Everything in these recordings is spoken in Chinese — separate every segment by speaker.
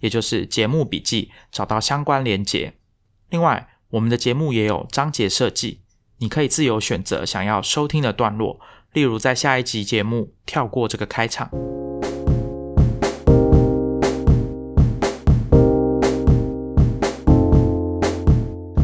Speaker 1: 也就是节目笔记找到相关连结。另外，我们的节目也有章节设计，你可以自由选择想要收听的段落，例如在下一集节目跳过这个开场。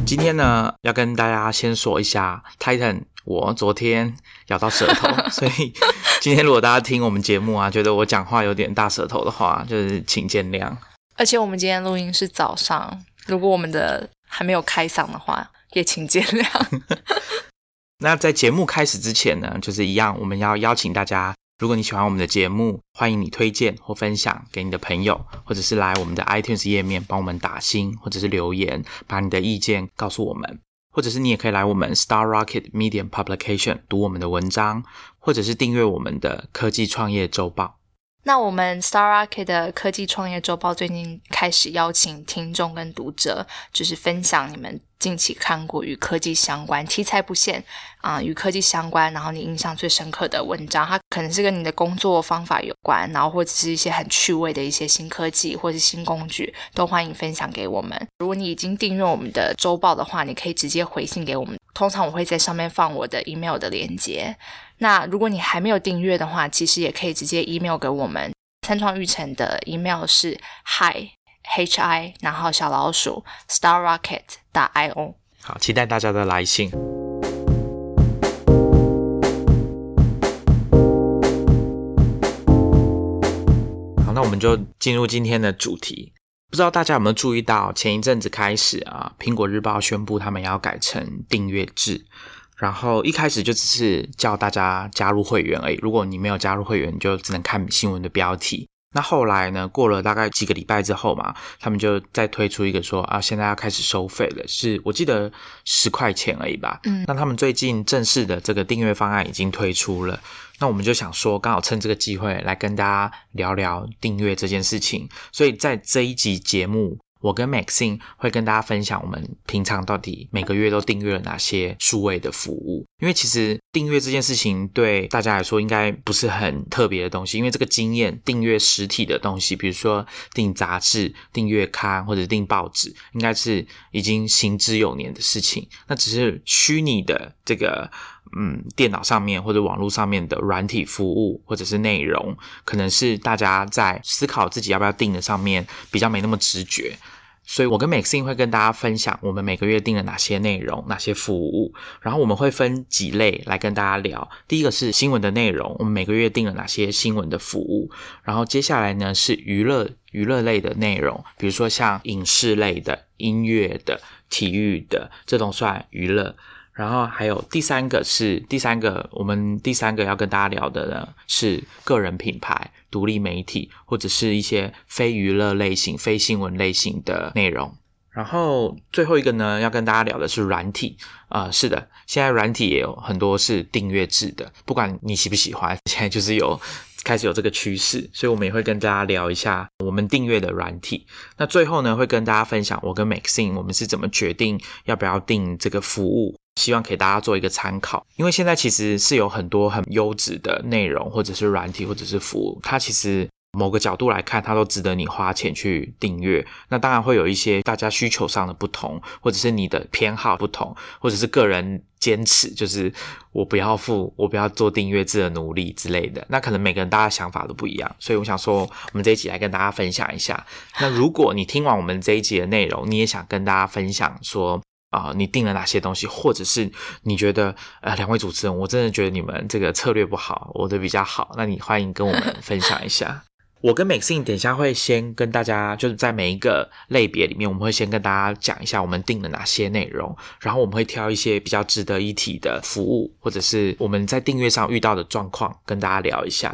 Speaker 1: 今天呢，要跟大家先说一下，Titan，我昨天咬到舌头，所以今天如果大家听我们节目啊，觉得我讲话有点大舌头的话，就是请见谅。
Speaker 2: 而且我们今天录音是早上，如果我们的还没有开嗓的话，也请见谅。
Speaker 1: 那在节目开始之前呢，就是一样，我们要邀请大家，如果你喜欢我们的节目，欢迎你推荐或分享给你的朋友，或者是来我们的 iTunes 页面帮我们打星，或者是留言，把你的意见告诉我们，或者是你也可以来我们 Star Rocket Medium Publication 读我们的文章，或者是订阅我们的科技创业周报。
Speaker 2: 那我们 Star Rocket 的科技创业周报最近开始邀请听众跟读者，就是分享你们近期看过与科技相关、题材不限啊，与科技相关，然后你印象最深刻的文章，它可能是跟你的工作方法有关，然后或者是一些很趣味的一些新科技或是新工具，都欢迎分享给我们。如果你已经订阅我们的周报的话，你可以直接回信给我们，通常我会在上面放我的 email 的链接。那如果你还没有订阅的话，其实也可以直接 email 给我们。三创育成的 email 是 hi h i 然后小老鼠 star rocket 打 i o。
Speaker 1: 好，期待大家的来信。好，那我们就进入今天的主题。不知道大家有没有注意到，前一阵子开始啊，苹果日报宣布他们要改成订阅制。然后一开始就只是叫大家加入会员而已。如果你没有加入会员，你就只能看新闻的标题。那后来呢？过了大概几个礼拜之后嘛，他们就再推出一个说啊，现在要开始收费了，是我记得十块钱而已吧。
Speaker 2: 嗯，
Speaker 1: 那他们最近正式的这个订阅方案已经推出了。那我们就想说，刚好趁这个机会来跟大家聊聊订阅这件事情。所以在这一集节目。我跟 Maxine 会跟大家分享我们平常到底每个月都订阅了哪些数位的服务，因为其实订阅这件事情对大家来说应该不是很特别的东西，因为这个经验订阅实体的东西，比如说订杂志、订月刊或者订报纸，应该是已经行之有年的事情。那只是虚拟的这个嗯电脑上面或者网络上面的软体服务或者是内容，可能是大家在思考自己要不要订的上面比较没那么直觉。所以，我跟 Maxine 会跟大家分享我们每个月订了哪些内容、哪些服务，然后我们会分几类来跟大家聊。第一个是新闻的内容，我们每个月订了哪些新闻的服务，然后接下来呢是娱乐娱乐类的内容，比如说像影视类的、音乐的、体育的，这种算娱乐。然后还有第三个是第三个，我们第三个要跟大家聊的呢是个人品牌、独立媒体或者是一些非娱乐类型、非新闻类型的内容。然后最后一个呢，要跟大家聊的是软体。呃，是的，现在软体也有很多是订阅制的，不管你喜不喜欢，现在就是有开始有这个趋势，所以我们也会跟大家聊一下我们订阅的软体。那最后呢，会跟大家分享我跟 Maxine 我们是怎么决定要不要订这个服务。希望给大家做一个参考，因为现在其实是有很多很优质的内容，或者是软体，或者是服务，它其实某个角度来看，它都值得你花钱去订阅。那当然会有一些大家需求上的不同，或者是你的偏好不同，或者是个人坚持，就是我不要付，我不要做订阅制的努力之类的。那可能每个人大家想法都不一样，所以我想说，我们这一集来跟大家分享一下。那如果你听完我们这一集的内容，你也想跟大家分享说。啊、你定了哪些东西，或者是你觉得呃，两位主持人，我真的觉得你们这个策略不好，我的比较好，那你欢迎跟我们 分享一下。我跟 Maxine 等一下会先跟大家，就是在每一个类别里面，我们会先跟大家讲一下我们定了哪些内容，然后我们会挑一些比较值得一提的服务，或者是我们在订阅上遇到的状况，跟大家聊一下。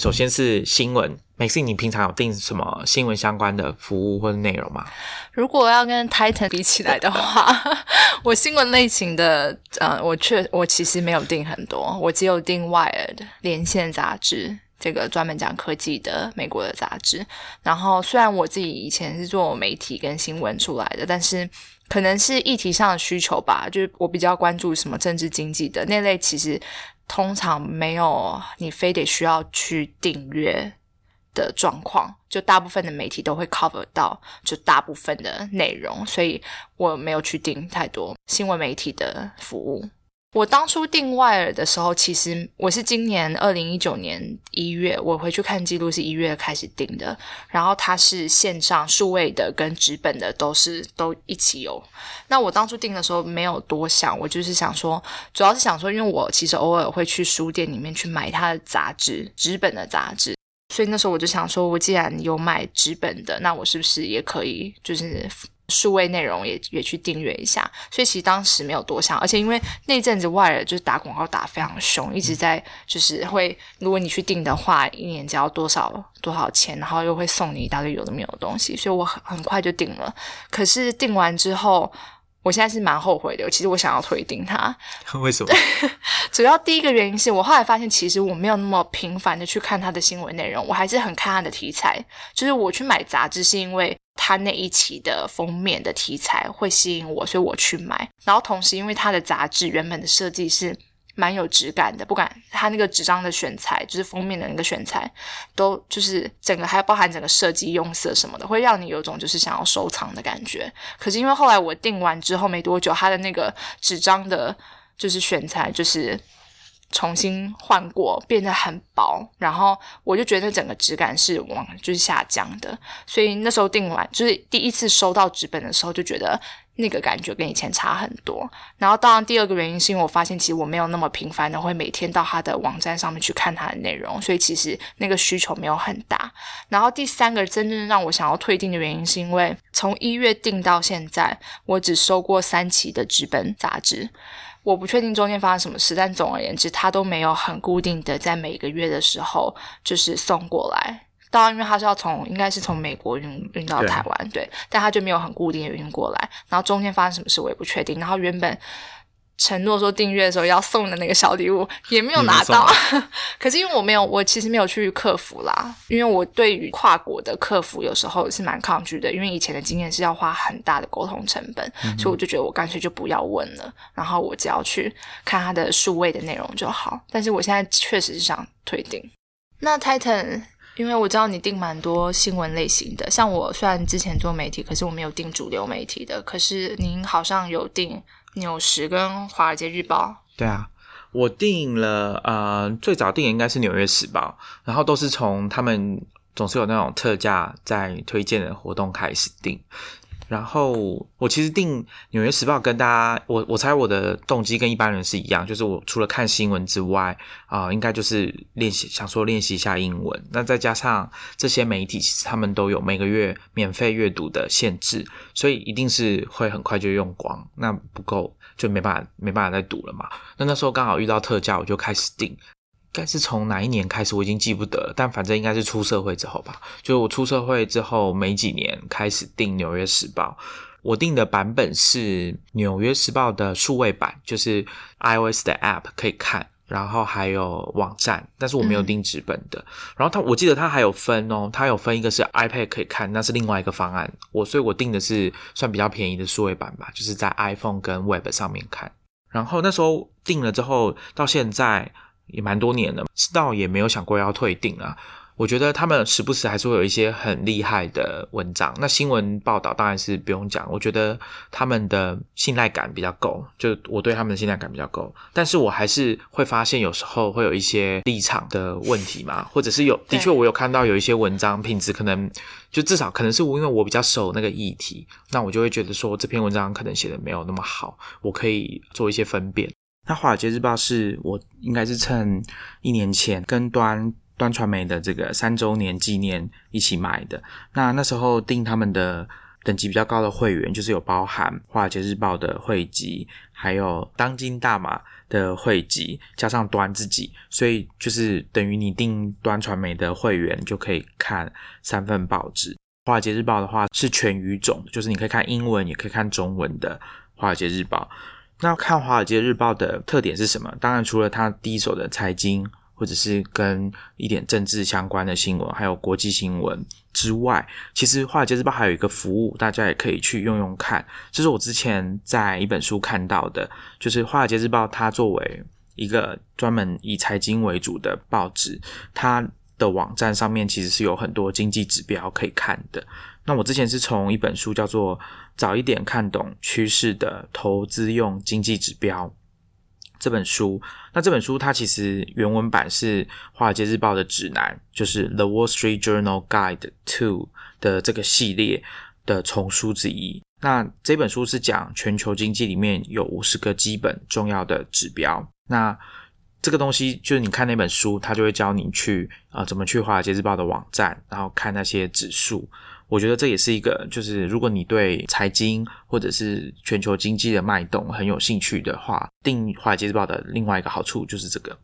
Speaker 1: 首先是新闻每次你平常有订什么新闻相关的服务或者内容吗？
Speaker 2: 如果要跟 Titan 比起来的话，我新闻类型的，呃，我确我其实没有订很多，我只有订 Wired 连线杂志，这个专门讲科技的美国的杂志。然后虽然我自己以前是做媒体跟新闻出来的，但是可能是议题上的需求吧，就是我比较关注什么政治经济的那类，其实。通常没有你非得需要去订阅的状况，就大部分的媒体都会 cover 到就大部分的内容，所以我没有去订太多新闻媒体的服务。我当初订外耳的时候，其实我是今年二零一九年一月，我回去看记录是一月开始订的。然后它是线上数位的跟纸本的都是都一起有。那我当初订的时候没有多想，我就是想说，主要是想说，因为我其实偶尔会去书店里面去买它的杂志，纸本的杂志。所以那时候我就想说，我既然有买纸本的，那我是不是也可以就是。数位内容也也去订阅一下，所以其实当时没有多想，而且因为那阵子外耳就是打广告打非常凶，一直在就是会，如果你去订的话，一年只要多少多少钱，然后又会送你一大堆有的没有的东西，所以我很很快就订了。可是订完之后，我现在是蛮后悔的。其实我想要退订它，
Speaker 1: 为什么？
Speaker 2: 主要第一个原因是我后来发现，其实我没有那么频繁的去看它的新闻内容，我还是很看它的题材。就是我去买杂志是因为。他那一期的封面的题材会吸引我，所以我去买。然后同时，因为他的杂志原本的设计是蛮有质感的，不管他那个纸张的选材，就是封面的那个选材，都就是整个还要包含整个设计用色什么的，会让你有种就是想要收藏的感觉。可是因为后来我订完之后没多久，他的那个纸张的，就是选材就是。重新换过，变得很薄，然后我就觉得整个质感是往就是下降的，所以那时候订完就是第一次收到纸本的时候，就觉得那个感觉跟以前差很多。然后当然第二个原因是因为我发现其实我没有那么频繁的会每天到他的网站上面去看他的内容，所以其实那个需求没有很大。然后第三个真正让我想要退订的原因是因为从一月订到现在，我只收过三期的纸本杂志。我不确定中间发生什么事，但总而言之，他都没有很固定的在每个月的时候就是送过来。当然，因为他是要从应该是从美国运运到台湾，对，但他就没有很固定的运过来。然后中间发生什么事我也不确定。然后原本。承诺说订阅的时候要送的那个小礼物也没有拿到，可是因为我没有，我其实没有去客服啦，因为我对于跨国的客服有时候是蛮抗拒的，因为以前的经验是要花很大的沟通成本，所以我就觉得我干脆就不要问了，然后我只要去看它的数位的内容就好。但是我现在确实是想退订。那 Titan，因为我知道你订蛮多新闻类型的，像我虽然之前做媒体，可是我没有订主流媒体的，可是您好像有订。纽时跟华尔街日报，
Speaker 1: 对啊，我订了，呃，最早订的应该是纽约时报，然后都是从他们总是有那种特价在推荐的活动开始订。然后我其实订《纽约时报》跟大家，我我猜我的动机跟一般人是一样，就是我除了看新闻之外，啊，应该就是练习，想说练习一下英文。那再加上这些媒体，其实他们都有每个月免费阅读的限制，所以一定是会很快就用光，那不够就没办法没办法再读了嘛。那那时候刚好遇到特价，我就开始订。该是从哪一年开始，我已经记不得了。但反正应该是出社会之后吧。就是我出社会之后没几年，开始订《纽约时报》。我订的版本是《纽约时报》的数位版，就是 iOS 的 App 可以看，然后还有网站。但是我没有订纸本的。然后它，我记得它还有分哦，它有分一个是 iPad 可以看，那是另外一个方案。我所以，我订的是算比较便宜的数位版吧，就是在 iPhone 跟 Web 上面看。然后那时候订了之后，到现在。也蛮多年了，知道也没有想过要退订啊。我觉得他们时不时还是会有一些很厉害的文章。那新闻报道当然是不用讲，我觉得他们的信赖感比较够，就我对他们的信赖感比较够。但是我还是会发现有时候会有一些立场的问题嘛，或者是有的确我有看到有一些文章品质可能就至少可能是我因为我比较熟那个议题，那我就会觉得说这篇文章可能写的没有那么好，我可以做一些分辨。那《华尔街日报》是我应该是趁一年前跟端端传媒的这个三周年纪念一起买的。那那时候订他们的等级比较高的会员，就是有包含《华尔街日报》的汇集，还有当今大马的汇集，加上端自己，所以就是等于你订端传媒的会员，就可以看三份报纸。《华尔街日报》的话是全语种，就是你可以看英文，也可以看中文的《华尔街日报》。那看《华尔街日报》的特点是什么？当然除了它第一手的财经。或者是跟一点政治相关的新闻，还有国际新闻之外，其实《华尔街日报》还有一个服务，大家也可以去用用看。这是我之前在一本书看到的，就是《华尔街日报》它作为一个专门以财经为主的报纸，它的网站上面其实是有很多经济指标可以看的。那我之前是从一本书叫做《早一点看懂趋势的投资用经济指标》。这本书，那这本书它其实原文版是《华尔街日报》的指南，就是《The Wall Street Journal Guide to》的这个系列的丛书之一。那这本书是讲全球经济里面有五十个基本重要的指标。那这个东西就是你看那本书，它就会教你去啊怎么去《华尔街日报》的网站，然后看那些指数。我觉得这也是一个，就是如果你对财经或者是全球经济的脉动很有兴趣的话，订华尔街日报的另外一个好处就是这个。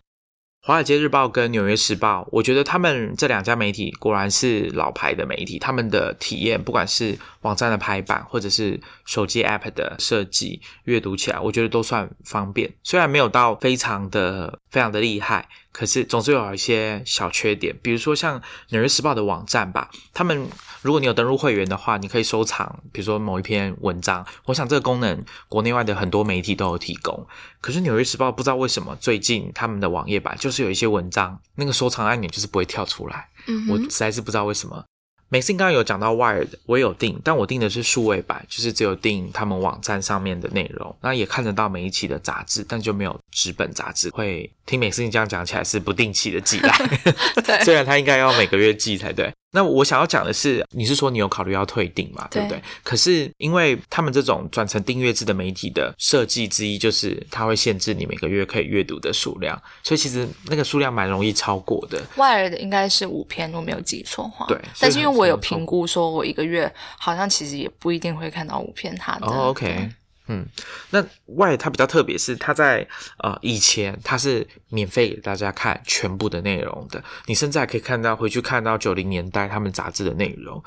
Speaker 1: 华尔街日报跟纽约时报，我觉得他们这两家媒体果然是老牌的媒体，他们的体验，不管是网站的排版或者是手机 App 的设计，阅读起来我觉得都算方便。虽然没有到非常的非常的厉害，可是总是有一些小缺点，比如说像纽约时报的网站吧，他们。如果你有登录会员的话，你可以收藏，比如说某一篇文章。我想这个功能国内外的很多媒体都有提供。可是《纽约时报》不知道为什么最近他们的网页版就是有一些文章，那个收藏按钮就是不会跳出来。我实在是不知道为什么。美信刚刚有讲到 Wired，我也有订，但我订的是数位版，就是只有订他们网站上面的内容，那也看得到每一期的杂志，但就没有纸本杂志。会听美信这样讲起来是不定期的寄来，虽然他应该要每个月寄才对。那我想要讲的是，你是说你有考虑要退订嘛？对不对？可是因为他们这种转成订阅制的媒体的设计之一，就是它会限制你每个月可以阅读的数量，所以其实那个数量蛮容易超过的。
Speaker 2: 外的应该是五篇，我没有记错话。
Speaker 1: 对，
Speaker 2: 但是因为我有评估，说我一个月好像其实也不一定会看到五篇它的。
Speaker 1: 哦，OK。嗯，那外它比较特别，是它在呃以前它是免费给大家看全部的内容的，你甚至还可以看到回去看到九零年代他们杂志的内容。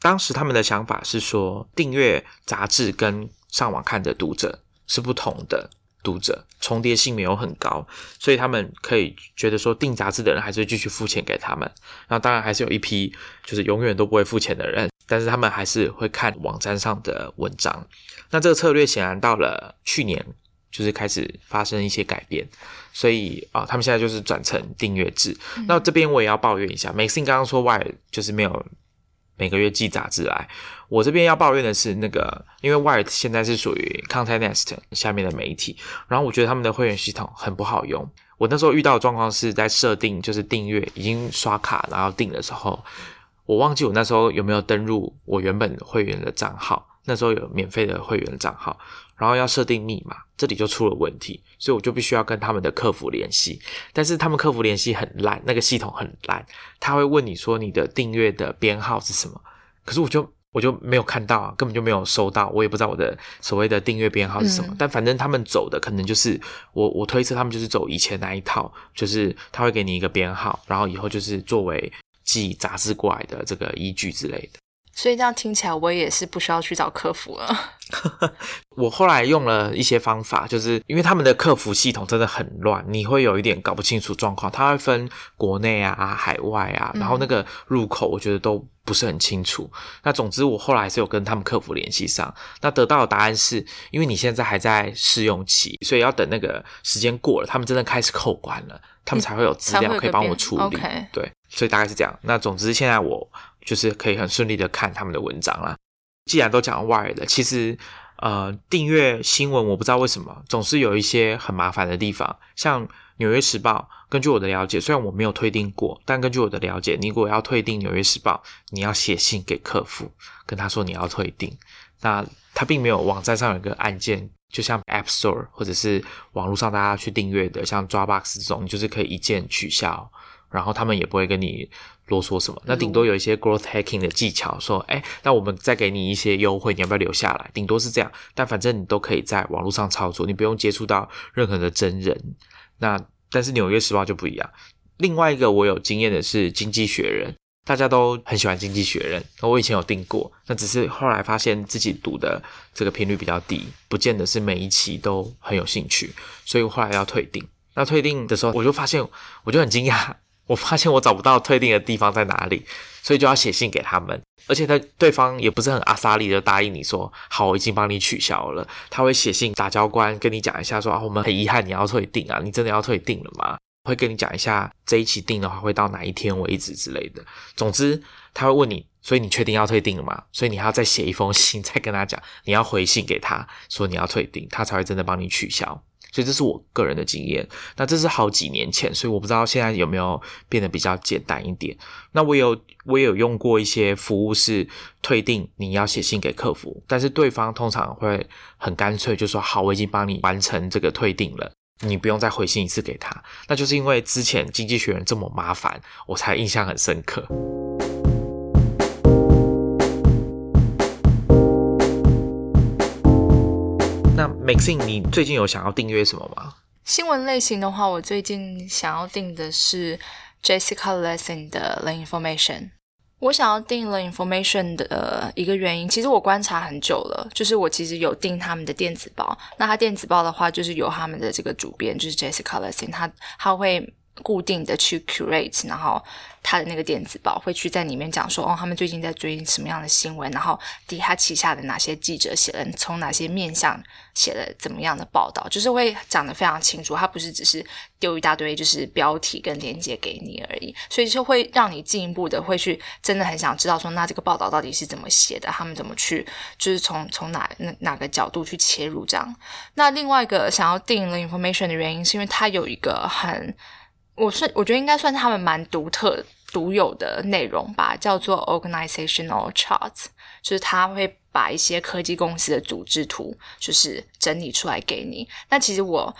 Speaker 1: 当时他们的想法是说，订阅杂志跟上网看的读者是不同的读者，重叠性没有很高，所以他们可以觉得说，订杂志的人还是继续付钱给他们。然后当然还是有一批就是永远都不会付钱的人。但是他们还是会看网站上的文章，那这个策略显然到了去年就是开始发生一些改变，所以啊，他们现在就是转成订阅制。那这边我也要抱怨一下，美信刚刚说 Y 就是没有每个月寄杂志来，我这边要抱怨的是那个，因为 Wired 现在是属于 Content Nest 下面的媒体，然后我觉得他们的会员系统很不好用。我那时候遇到的状况是在设定就是订阅已经刷卡然后订的时候。我忘记我那时候有没有登录我原本会员的账号，那时候有免费的会员账号，然后要设定密码，这里就出了问题，所以我就必须要跟他们的客服联系，但是他们客服联系很烂，那个系统很烂，他会问你说你的订阅的编号是什么，可是我就我就没有看到啊，根本就没有收到，我也不知道我的所谓的订阅编号是什么，但反正他们走的可能就是我我推测他们就是走以前那一套，就是他会给你一个编号，然后以后就是作为。寄杂志过来的这个依据之类的，
Speaker 2: 所以这样听起来，我也是不需要去找客服了。
Speaker 1: 我后来用了一些方法，就是因为他们的客服系统真的很乱，你会有一点搞不清楚状况。它会分国内啊、海外啊，然后那个入口我觉得都不是很清楚。那总之，我后来是有跟他们客服联系上，那得到的答案是因为你现在还在试用期，所以要等那个时间过了，他们真的开始扣关了，他们才会有资料可以帮我处理。对。所以大概是这样。那总之，现在我就是可以很顺利的看他们的文章了。既然都讲外的，其实呃，订阅新闻我不知道为什么总是有一些很麻烦的地方。像《纽约时报》，根据我的了解，虽然我没有退订过，但根据我的了解，你如果要退订《纽约时报》，你要写信给客服，跟他说你要退订。那他并没有网站上有一个按键，就像 App Store 或者是网络上大家去订阅的，像 Dropbox 这种，你就是可以一键取消。然后他们也不会跟你啰嗦什么。那顶多有一些 growth hacking 的技巧，说，哎，那我们再给你一些优惠，你要不要留下来？顶多是这样。但反正你都可以在网络上操作，你不用接触到任何的真人。那但是纽约时报就不一样。另外一个我有经验的是经济学人。大家都很喜欢《经济学人》，我以前有订过，那只是后来发现自己读的这个频率比较低，不见得是每一期都很有兴趣，所以我后来要退订。那退订的时候，我就发现，我就很惊讶，我发现我找不到退订的地方在哪里，所以就要写信给他们，而且他对方也不是很阿萨利的答应你说好，我已经帮你取消了，他会写信打交关跟你讲一下说啊，我们很遗憾你要退订啊，你真的要退订了吗？会跟你讲一下这一期订的话会到哪一天为止之类的。总之，他会问你，所以你确定要退订了吗？所以你还要再写一封信，再跟他讲，你要回信给他说你要退订，他才会真的帮你取消。所以这是我个人的经验。那这是好几年前，所以我不知道现在有没有变得比较简单一点。那我有我有用过一些服务是退订，你要写信给客服，但是对方通常会很干脆就说好，我已经帮你完成这个退订了。你不用再回信一次给他，那就是因为之前经济学人这么麻烦，我才印象很深刻。那 Maxine，你最近有想要订阅什么吗？
Speaker 2: 新闻类型的话，我最近想要订的是 Jessica Lessing 的 The Information。我想要订了 Information 的一个原因，其实我观察很久了，就是我其实有订他们的电子报。那他电子报的话，就是由他们的这个主编，就是 Jessica Lessing，他他会。固定的去 curate，然后他的那个电子报会去在里面讲说，哦，他们最近在追什么样的新闻，然后底下旗下的哪些记者写了从哪些面向写了怎么样的报道，就是会讲得非常清楚。他不是只是丢一大堆就是标题跟链接给你而已，所以就会让你进一步的会去真的很想知道说，那这个报道到底是怎么写的，他们怎么去就是从从哪哪哪个角度去切入这样。那另外一个想要定了 information 的原因，是因为它有一个很。我是我觉得应该算是他们蛮独特、独有的内容吧，叫做 organizational charts，就是他会把一些科技公司的组织图，就是整理出来给你。那其实我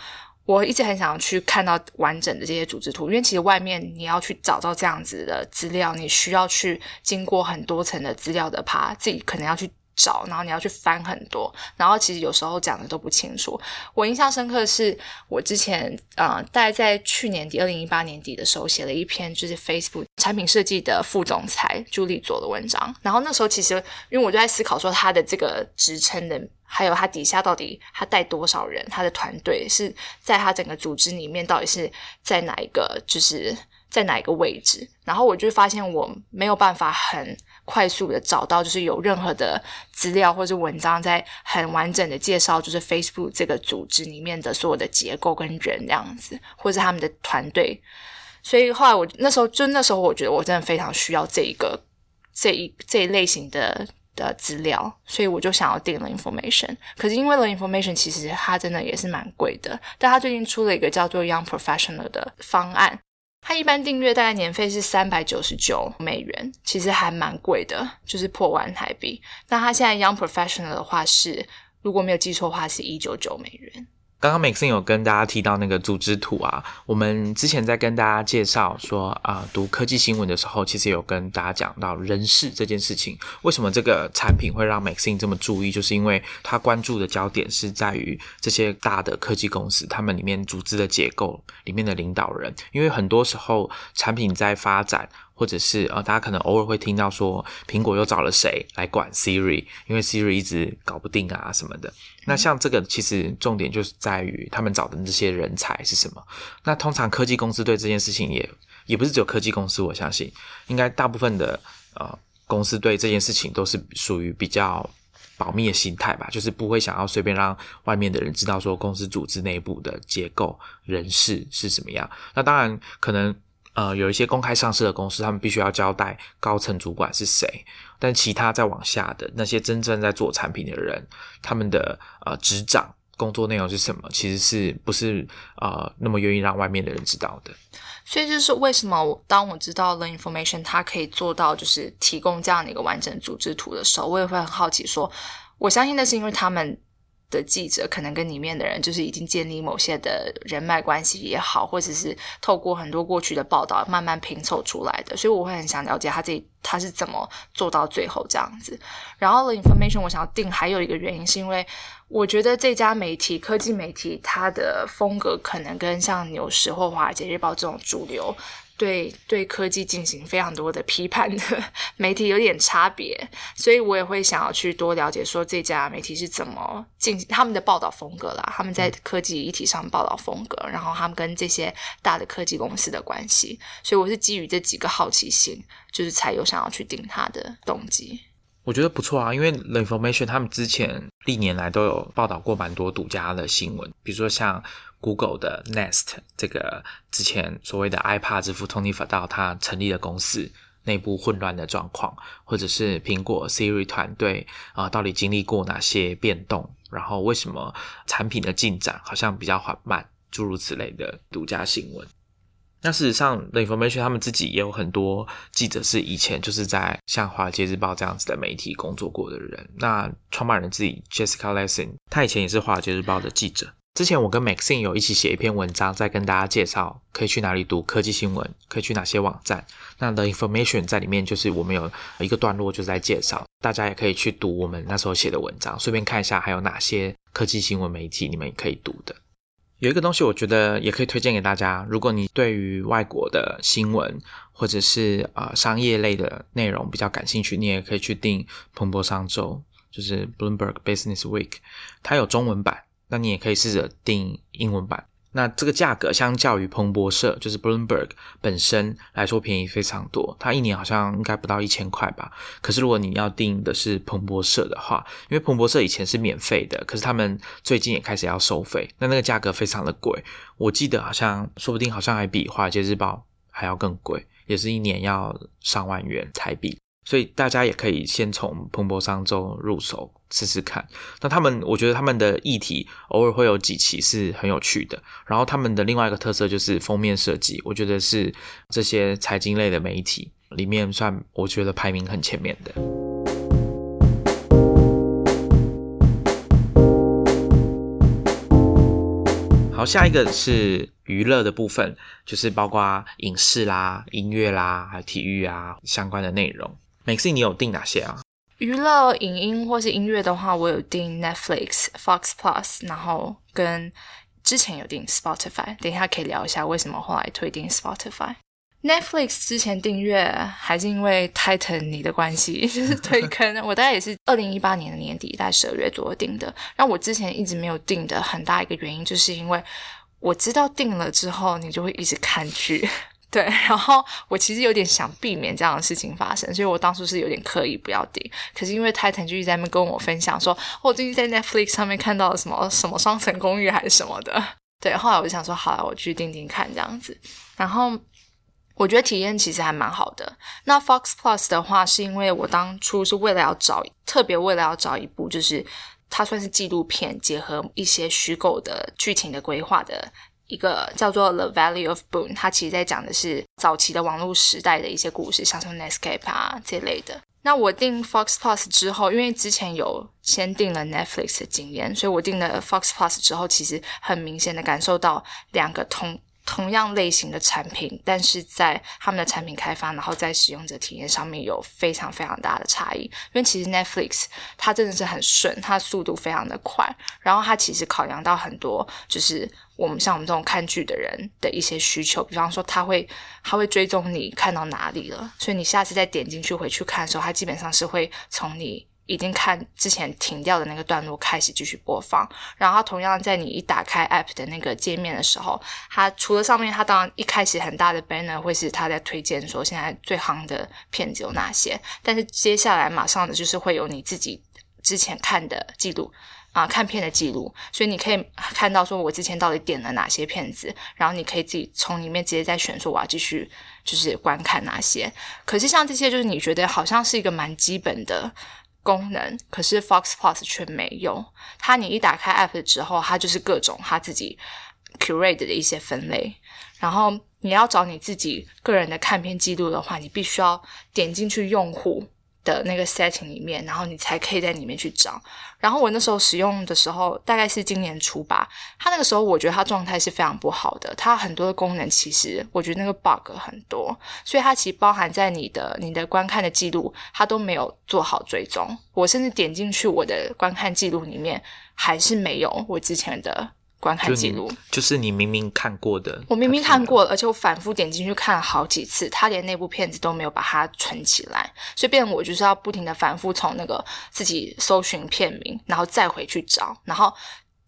Speaker 2: 我一直很想要去看到完整的这些组织图，因为其实外面你要去找到这样子的资料，你需要去经过很多层的资料的爬，自己可能要去。找，然后你要去翻很多，然后其实有时候讲的都不清楚。我印象深刻的是，我之前呃，大概在去年底，二零一八年底的时候，写了一篇就是 Facebook 产品设计的副总裁朱莉做的文章。然后那时候其实，因为我就在思考说，他的这个职称的，还有他底下到底他带多少人，他的团队是在他整个组织里面到底是在哪一个，就是在哪一个位置。然后我就发现我没有办法很。快速的找到，就是有任何的资料或者文章在很完整的介绍，就是 Facebook 这个组织里面的所有的结构跟人这样子，或者他们的团队。所以后来我那时候就那时候我觉得我真的非常需要这一个这一这一类型的的资料，所以我就想要订了 Information。可是因为了 Information 其实它真的也是蛮贵的，但它最近出了一个叫做 Young Professional 的方案。它一般订阅大概年费是三百九十九美元，其实还蛮贵的，就是破万台币。那它现在 Young Professional 的话是，如果没有记错的话是一九九美元。
Speaker 1: 刚刚 Maxine 有跟大家提到那个组织图啊，我们之前在跟大家介绍说啊，读科技新闻的时候，其实有跟大家讲到人事这件事情。为什么这个产品会让 Maxine 这么注意？就是因为他关注的焦点是在于这些大的科技公司，他们里面组织的结构里面的领导人。因为很多时候产品在发展。或者是呃，大家可能偶尔会听到说，苹果又找了谁来管 Siri，因为 Siri 一直搞不定啊什么的。那像这个，其实重点就是在于他们找的这些人才是什么。那通常科技公司对这件事情也也不是只有科技公司，我相信应该大部分的呃公司对这件事情都是属于比较保密的心态吧，就是不会想要随便让外面的人知道说公司组织内部的结构、人事是什么样。那当然可能。呃，有一些公开上市的公司，他们必须要交代高层主管是谁，但其他再往下的那些真正在做产品的人，他们的呃执掌工作内容是什么，其实是不是呃那么愿意让外面的人知道的？
Speaker 2: 所以就是为什么我当我知道了 information，它可以做到就是提供这样的一个完整组织图的时候，我也会很好奇说，我相信那是因为他们。的记者，可能跟里面的人就是已经建立某些的人脉关系也好，或者是透过很多过去的报道慢慢拼凑出来的，所以我会很想了解他这他是怎么做到最后这样子。然后 Information 我想要定还有一个原因，是因为我觉得这家媒体科技媒体它的风格可能跟像纽时或华尔街日报这种主流。对对科技进行非常多的批判的媒体有点差别，所以我也会想要去多了解说这家媒体是怎么进行他们的报道风格啦，他们在科技议题上报道风格，然后他们跟这些大的科技公司的关系，所以我是基于这几个好奇心，就是才有想要去定他的动机。
Speaker 1: 我觉得不错啊，因为 The Information 他们之前历年来都有报道过蛮多独家的新闻，比如说像。Google 的 Nest 这个之前所谓的 iPad 之父 Tony Fadell 他成立的公司内部混乱的状况，或者是苹果 Siri 团队啊到底经历过哪些变动，然后为什么产品的进展好像比较缓慢，诸如此类的独家新闻。那事实上，The Information 他们自己也有很多记者是以前就是在像华尔街日报这样子的媒体工作过的人。那创办人自己 Jessica Lessin，他以前也是华尔街日报的记者。之前我跟 Maxine 有一起写一篇文章，在跟大家介绍可以去哪里读科技新闻，可以去哪些网站。那 The Information 在里面就是我们有一个段落，就是在介绍，大家也可以去读我们那时候写的文章，顺便看一下还有哪些科技新闻媒体你们可以读的。有一个东西我觉得也可以推荐给大家，如果你对于外国的新闻或者是呃商业类的内容比较感兴趣，你也可以去订彭博商周，就是 Bloomberg Business Week，它有中文版。那你也可以试着订英文版。那这个价格相较于彭博社，就是 Bloomberg 本身来说便宜非常多。它一年好像应该不到一千块吧。可是如果你要订的是彭博社的话，因为彭博社以前是免费的，可是他们最近也开始要收费。那那个价格非常的贵，我记得好像说不定好像还比华尔街日报还要更贵，也是一年要上万元台币。所以大家也可以先从彭博商周入手试试看。那他们，我觉得他们的议题偶尔会有几期是很有趣的。然后他们的另外一个特色就是封面设计，我觉得是这些财经类的媒体里面算我觉得排名很前面的。好，下一个是娱乐的部分，就是包括影视啦、音乐啦，还有体育啊相关的内容。Maxine，你有订哪些啊？
Speaker 2: 娱乐、影音或是音乐的话，我有订 Netflix、Fox Plus，然后跟之前有订 Spotify。等一下可以聊一下为什么后来退订 Spotify。Netflix 之前订阅还是因为 Titan 你的关系，就是推坑。我大概也是二零一八年的年底，在十二月左右订的。然后我之前一直没有订的很大一个原因，就是因为我知道订了之后，你就会一直看剧。对，然后我其实有点想避免这样的事情发生，所以我当初是有点刻意不要订。可是因为泰坦就一直在那边跟我分享说，我最近在 Netflix 上面看到了什么什么双层公寓还是什么的。对，后来我就想说，好了，我去订订看这样子。然后我觉得体验其实还蛮好的。那 Fox Plus 的话，是因为我当初是为了要找，特别为了要找一部，就是它算是纪录片，结合一些虚构的剧情的规划的。一个叫做《The Valley of Boone》，它其实在讲的是早期的网络时代的一些故事，像什么 Netscape 啊这类的。那我订 Fox Plus 之后，因为之前有先订了 Netflix 的经验，所以我订了 Fox Plus 之后，其实很明显的感受到两个同。同样类型的产品，但是在他们的产品开发，然后在使用者体验上面有非常非常大的差异。因为其实 Netflix 它真的是很顺，它速度非常的快，然后它其实考量到很多，就是我们像我们这种看剧的人的一些需求，比方说他会他会追踪你看到哪里了，所以你下次再点进去回去看的时候，它基本上是会从你。已经看之前停掉的那个段落开始继续播放，然后同样在你一打开 App 的那个界面的时候，它除了上面它当然一开始很大的 banner 会是它在推荐说现在最夯的片子有哪些，但是接下来马上的就是会有你自己之前看的记录啊看片的记录，所以你可以看到说我之前到底点了哪些片子，然后你可以自己从里面直接再选说我要继续就是观看哪些。可是像这些就是你觉得好像是一个蛮基本的。功能，可是 Fox Plus 却没有。它你一打开 App 之后，它就是各种它自己 curate 的一些分类。然后你要找你自己个人的看片记录的话，你必须要点进去用户的那个 setting 里面，然后你才可以在里面去找。然后我那时候使用的时候，大概是今年初吧。它那个时候我觉得它状态是非常不好的，它很多的功能其实我觉得那个 bug 很多，所以它其实包含在你的你的观看的记录，它都没有做好追踪。我甚至点进去我的观看记录里面，还是没有我之前的。观看记录。
Speaker 1: 就是你明明看过的，
Speaker 2: 我明明看过了，而且我反复点进去看了好几次，他连那部片子都没有把它存起来，所以变我就是要不停的反复从那个自己搜寻片名，然后再回去找，然后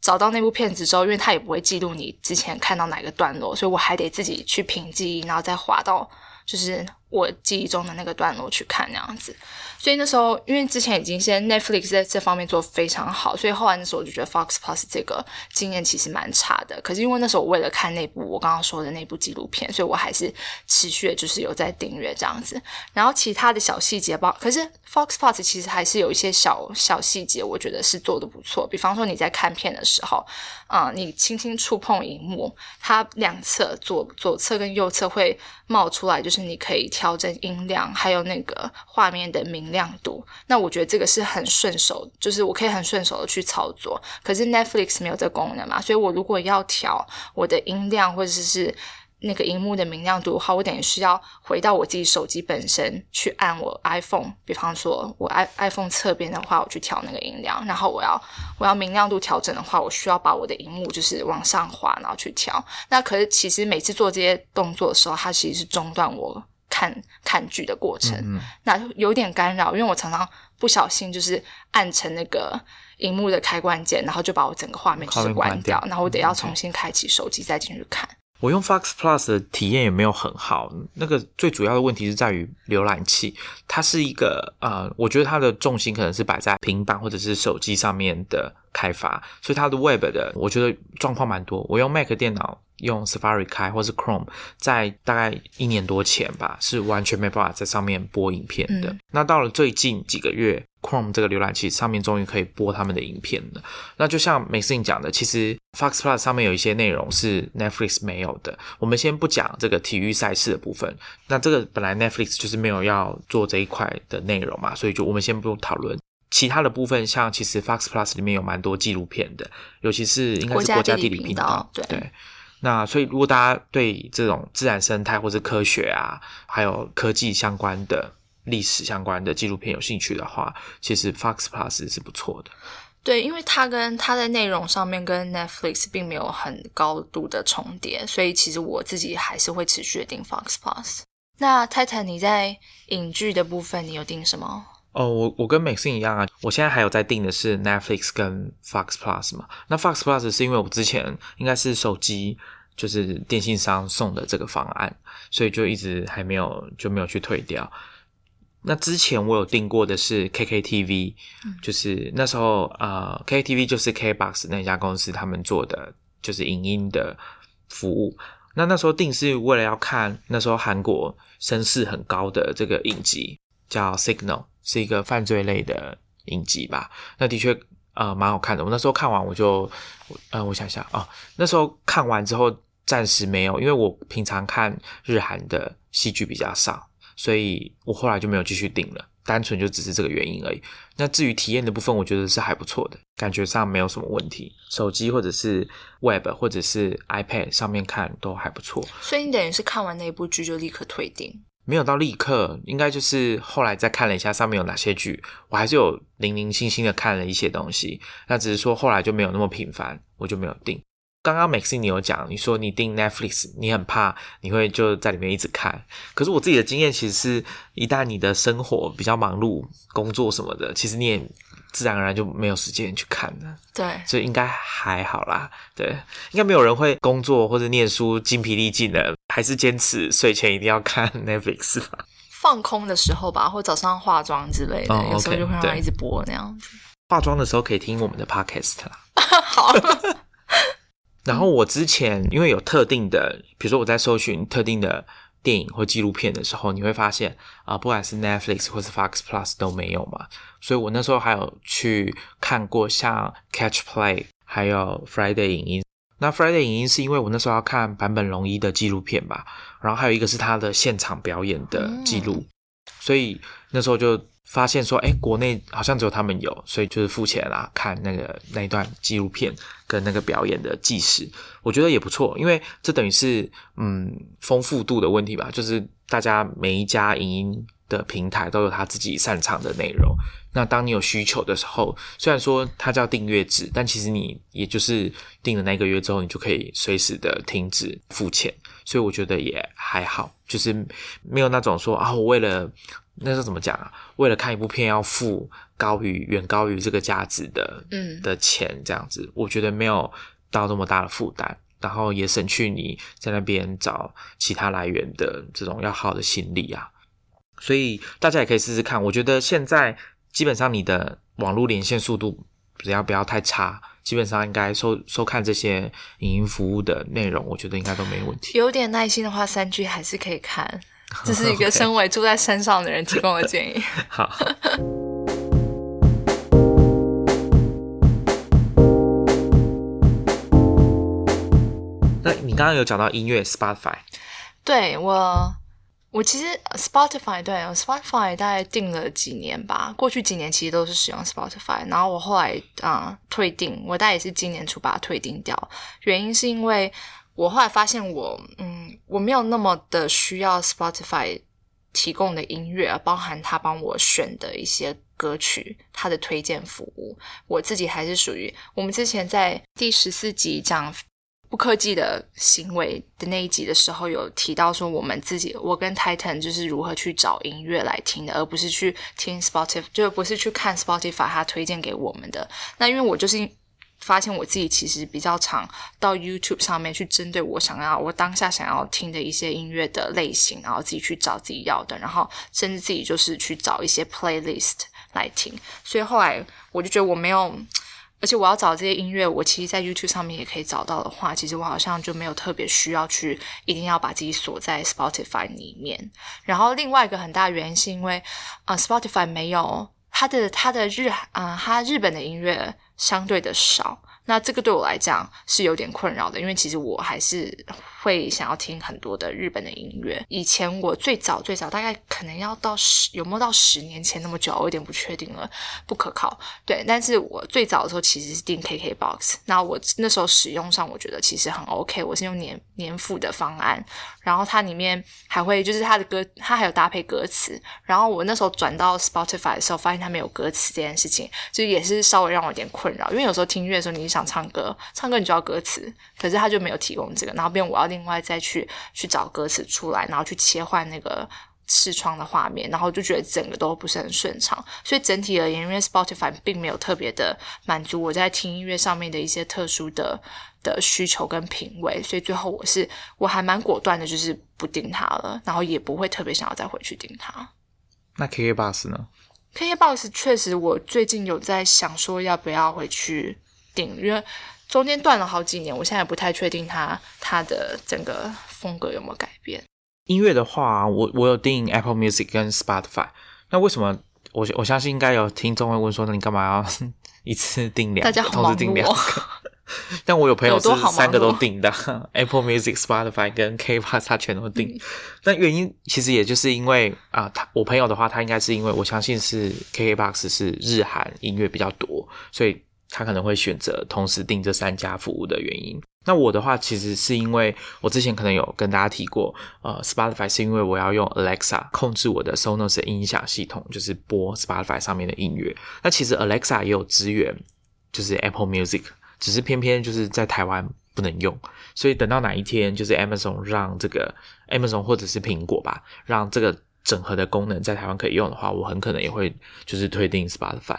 Speaker 2: 找到那部片子之后，因为他也不会记录你之前看到哪个段落，所以我还得自己去凭记忆，然后再滑到就是我记忆中的那个段落去看那样子。所以那时候，因为之前已经先 Netflix 在这方面做非常好，所以后来那时候我就觉得 Fox Plus 这个经验其实蛮差的。可是因为那时候我为了看那部我刚刚说的那部纪录片，所以我还是持续的就是有在订阅这样子。然后其他的小细节包，可是 Fox Plus 其实还是有一些小小细节，我觉得是做的不错。比方说你在看片的时候，啊，你轻轻触碰荧幕，它两侧左左侧跟右侧会冒出来，就是你可以调整音量，还有那个画面的明。亮度，那我觉得这个是很顺手，就是我可以很顺手的去操作。可是 Netflix 没有这功能嘛，所以我如果要调我的音量或者是那个荧幕的明亮度的话，我等于是要回到我自己手机本身去按我 iPhone，比方说我 i iPhone 侧边的话，我去调那个音量，然后我要我要明亮度调整的话，我需要把我的荧幕就是往上滑，然后去调。那可是其实每次做这些动作的时候，它其实是中断我。看看剧的过程，嗯那有点干扰，因为我常常不小心就是按成那个荧幕的开关键，然后就把我整个画面就是关掉，然后我得要重新开启手机再进去看。
Speaker 1: 我用 Fox Plus 的体验也没有很好，那个最主要的问题是在于浏览器，它是一个呃，我觉得它的重心可能是摆在平板或者是手机上面的开发，所以它的 Web 的我觉得状况蛮多。我用 Mac 电脑。用 Safari 开或是 Chrome，在大概一年多前吧，是完全没办法在上面播影片的。那到了最近几个月，Chrome 这个浏览器上面终于可以播他们的影片了。那就像美思颖讲的，其实 Fox Plus 上面有一些内容是 Netflix 没有的。我们先不讲这个体育赛事的部分，那这个本来 Netflix 就是没有要做这一块的内容嘛，所以就我们先不用讨论其他的部分。像其实 Fox Plus 里面有蛮多纪录片的，尤其是应该是国家地理频道，对。那所以，如果大家对这种自然生态或是科学啊，还有科技相关的、历史相关的纪录片有兴趣的话，其实 Fox Plus 是不错的。
Speaker 2: 对，因为它跟它在内容上面跟 Netflix 并没有很高度的重叠，所以其实我自己还是会持续订 Fox Plus。那泰坦，你在影剧的部分，你有订什么？
Speaker 1: 哦，我我跟 Maxine 一样啊，我现在还有在订的是 Netflix 跟 Fox Plus 嘛。那 Fox Plus 是因为我之前应该是手机就是电信商送的这个方案，所以就一直还没有就没有去退掉。那之前我有订过的是 KKTV，就是那时候呃 KKTV 就是 KBox 那家公司他们做的就是影音的服务。那那时候订是为了要看那时候韩国声势很高的这个影集叫 Signal。是一个犯罪类的影集吧，那的确呃蛮好看的。我那时候看完我就，呃我想想啊，那时候看完之后暂时没有，因为我平常看日韩的戏剧比较少，所以我后来就没有继续订了，单纯就只是这个原因而已。那至于体验的部分，我觉得是还不错的，感觉上没有什么问题，手机或者是 Web 或者是 iPad 上面看都还不错。
Speaker 2: 所以你等于是看完那一部剧就立刻退订。
Speaker 1: 没有到立刻，应该就是后来再看了一下上面有哪些剧，我还是有零零星星的看了一些东西。那只是说后来就没有那么频繁，我就没有订。刚刚 Maxine 你有讲，你说你订 Netflix，你很怕你会就在里面一直看。可是我自己的经验其实是，一旦你的生活比较忙碌，工作什么的，其实你也。自然而然就没有时间去看了，
Speaker 2: 对，
Speaker 1: 所以应该还好啦。对，应该没有人会工作或者念书精疲力尽的，还是坚持睡前一定要看 Netflix 吧。
Speaker 2: 放空的时候吧，或早上化妆之类的，有时候就会让它一直播那样子。
Speaker 1: 化妆的时候可以听我们的 Podcast 啦。
Speaker 2: 好。
Speaker 1: 然后我之前因为有特定的，比如说我在搜寻特定的。电影或纪录片的时候，你会发现啊，不管是 Netflix 或是 Fox Plus 都没有嘛。所以我那时候还有去看过像 Catch Play，还有 Friday 影音。那 Friday 影音是因为我那时候要看坂本龙一的纪录片吧，然后还有一个是他的现场表演的记录，所以那时候就发现说，哎，国内好像只有他们有，所以就是付钱啦，看那个那一段纪录片跟那个表演的纪实，我觉得也不错，因为这等于是嗯丰富度的问题吧，就是大家每一家影音的平台都有他自己擅长的内容。那当你有需求的时候，虽然说它叫订阅制，但其实你也就是订了那个月之后，你就可以随时的停止付钱。所以我觉得也还好，就是没有那种说啊，我为了那是怎么讲啊？为了看一部片要付高于远高于这个价值的
Speaker 2: 嗯
Speaker 1: 的钱，这样子，我觉得没有到那么大的负担，然后也省去你在那边找其他来源的这种要耗的心力啊。所以大家也可以试试看，我觉得现在。基本上你的网络连线速度只要不要太差，基本上应该收收看这些影音服务的内容，我觉得应该都没问题。
Speaker 2: 有点耐心的话，三 G 还是可以看。这是一个 身为住在山上的人提供的建议。
Speaker 1: 好。那你刚刚有讲到音乐 Spotify，
Speaker 2: 对我。我其实 Spotify 对 Spotify 大概订了几年吧，过去几年其实都是使用 Spotify，然后我后来啊退订，我大概也是今年初把它退订掉。原因是因为我后来发现我嗯我没有那么的需要 Spotify 提供的音乐，包含他帮我选的一些歌曲，他的推荐服务，我自己还是属于我们之前在第十四集讲。不科技的行为的那一集的时候，有提到说我们自己，我跟 Titan 就是如何去找音乐来听的，而不是去听 Spotify，就不是去看 Spotify 他推荐给我们的。那因为我就是发现我自己其实比较常到 YouTube 上面去针对我想要、我当下想要听的一些音乐的类型，然后自己去找自己要的，然后甚至自己就是去找一些 playlist 来听。所以后来我就觉得我没有。而且我要找这些音乐，我其实，在 YouTube 上面也可以找到的话，其实我好像就没有特别需要去一定要把自己锁在 Spotify 里面。然后另外一个很大原因是因为啊，Spotify 没有它的它的日啊，它日本的音乐相对的少。那这个对我来讲是有点困扰的，因为其实我还是会想要听很多的日本的音乐。以前我最早最早大概可能要到十有没有到十年前那么久，我有点不确定了，不可靠。对，但是我最早的时候其实是订 KKBOX，那我那时候使用上我觉得其实很 OK，我是用年年付的方案，然后它里面还会就是它的歌，它还有搭配歌词。然后我那时候转到 Spotify 的时候，发现它没有歌词这件事情，就也是稍微让我有点困扰，因为有时候听音乐的时候你。想唱歌，唱歌你就要歌词，可是他就没有提供这个，然后变我要另外再去去找歌词出来，然后去切换那个视窗的画面，然后就觉得整个都不是很顺畅。所以整体而言，因为 Spotify 并没有特别的满足我在听音乐上面的一些特殊的的需求跟品味，所以最后我是我还蛮果断的，就是不订它了，然后也不会特别想要再回去订它。
Speaker 1: 那 KK Bus 呢
Speaker 2: KK Bus 确实，我最近有在想说要不要回去。定，因为中间断了好几年，我现在不太确定它它的整个风格有没有改变。
Speaker 1: 音乐的话，我我有订 Apple Music 跟 Spotify。那为什么我我相信应该有听众会问说，那你干嘛要 一次订两，同时订两个？但我有朋友是三个都订的，Apple Music、Spotify 跟 K p o 他全都订。但原因其实也就是因为啊，他我朋友的话，他应该是因为我相信是 KKBox 是日韩音乐比较多，所以。他可能会选择同时订这三家服务的原因。那我的话，其实是因为我之前可能有跟大家提过，呃，Spotify 是因为我要用 Alexa 控制我的 Sonos 音响系统，就是播 Spotify 上面的音乐。那其实 Alexa 也有支援，就是 Apple Music，只是偏偏就是在台湾不能用。所以等到哪一天，就是 Amazon 让这个 Amazon 或者是苹果吧，让这个整合的功能在台湾可以用的话，我很可能也会就是推定 Spotify。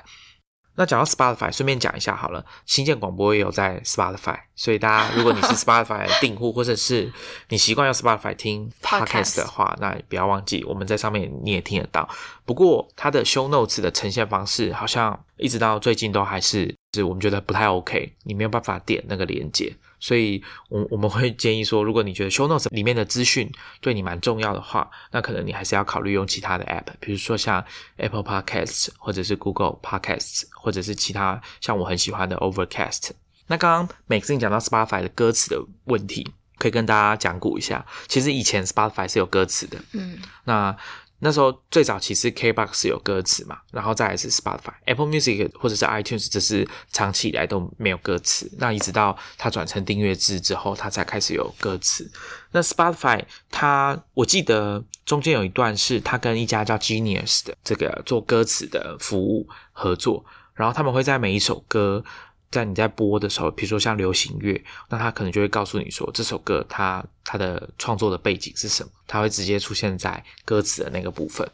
Speaker 1: 那讲到 Spotify，顺便讲一下好了，新建广播也有在 Spotify，所以大家 如果你是 Spotify 的订户，或者是你习惯用 Spotify 听 podcast 的话，那不要忘记我们在上面你也听得到。不过它的 Show Notes 的呈现方式好像一直到最近都还是是我们觉得不太 OK，你没有办法点那个连接。所以，我我们会建议说，如果你觉得 Show Notes 里面的资讯对你蛮重要的话，那可能你还是要考虑用其他的 App，比如说像 Apple Podcasts，或者是 Google Podcasts，或者是其他像我很喜欢的 Overcast。那刚刚 Maxine 讲到 Spotify 的歌词的问题，可以跟大家讲古一下。其实以前 Spotify 是有歌词的，
Speaker 2: 嗯，
Speaker 1: 那那时候最早其实 KBox 有歌词嘛，然后再来是 Spotify、Apple Music 或者是 iTunes，这是长期以来都没有歌词。那一直到它转成订阅制之后，它才开始有歌词。那 Spotify 它我记得中间有一段是它跟一家叫 Genius 的这个做歌词的服务合作，然后他们会在每一首歌。在你在播的时候，比如说像流行乐，那他可能就会告诉你说这首歌它它的创作的背景是什么，它会直接出现在歌词的那个部分。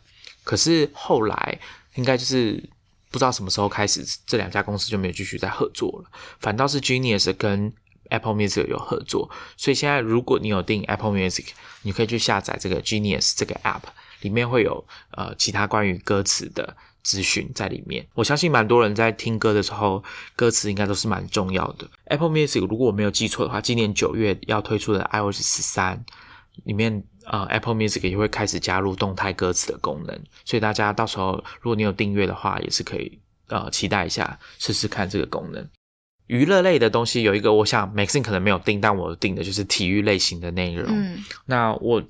Speaker 1: 可是后来应该就是不知道什么时候开始，这两家公司就没有继续在合作了，反倒是 Genius 跟 Apple Music 有合作。所以现在如果你有订 Apple Music，你可以去下载这个 Genius 这个 App，里面会有呃其他关于歌词的。资讯在里面，我相信蛮多人在听歌的时候，歌词应该都是蛮重要的。Apple Music 如果我没有记错的话，今年九月要推出的 iOS 十三里面，呃，Apple Music 也会开始加入动态歌词的功能，所以大家到时候如果你有订阅的话，也是可以呃期待一下试试看这个功能。娱乐类的东西有一个，我想 Maxine 可能没有订，但我订的就是体育类型的内容。嗯，那我。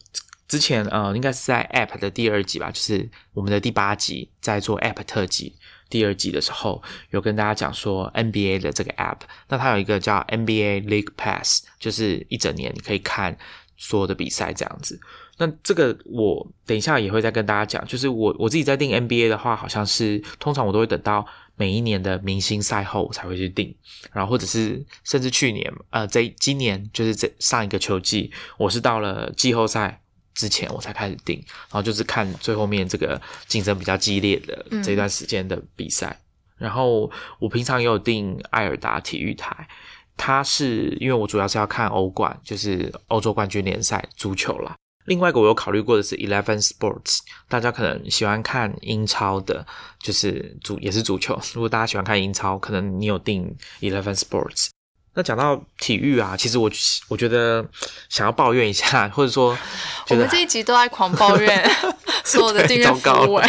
Speaker 1: 之前呃，应该是在 App 的第二集吧，就是我们的第八集，在做 App 特辑第二集的时候，有跟大家讲说 NBA 的这个 App，那它有一个叫 NBA League Pass，就是一整年可以看所有的比赛这样子。那这个我等一下也会再跟大家讲，就是我我自己在订 NBA 的话，好像是通常我都会等到每一年的明星赛后才会去订，然后或者是甚至去年呃，在今年就是这上一个秋季，我是到了季后赛。之前我才开始订，然后就是看最后面这个竞争比较激烈的这段时间的比赛。然后我平常也有订艾尔达体育台，它是因为我主要是要看欧冠，就是欧洲冠军联赛足球啦。另外一个我有考虑过的是 Eleven Sports，大家可能喜欢看英超的，就是足也是足球。如果大家喜欢看英超，可能你有订 Eleven Sports。那讲到体育啊，其实我我觉得想要抱怨一下，或者说，
Speaker 2: 我们这一集都在狂抱怨 所有的订阅服务。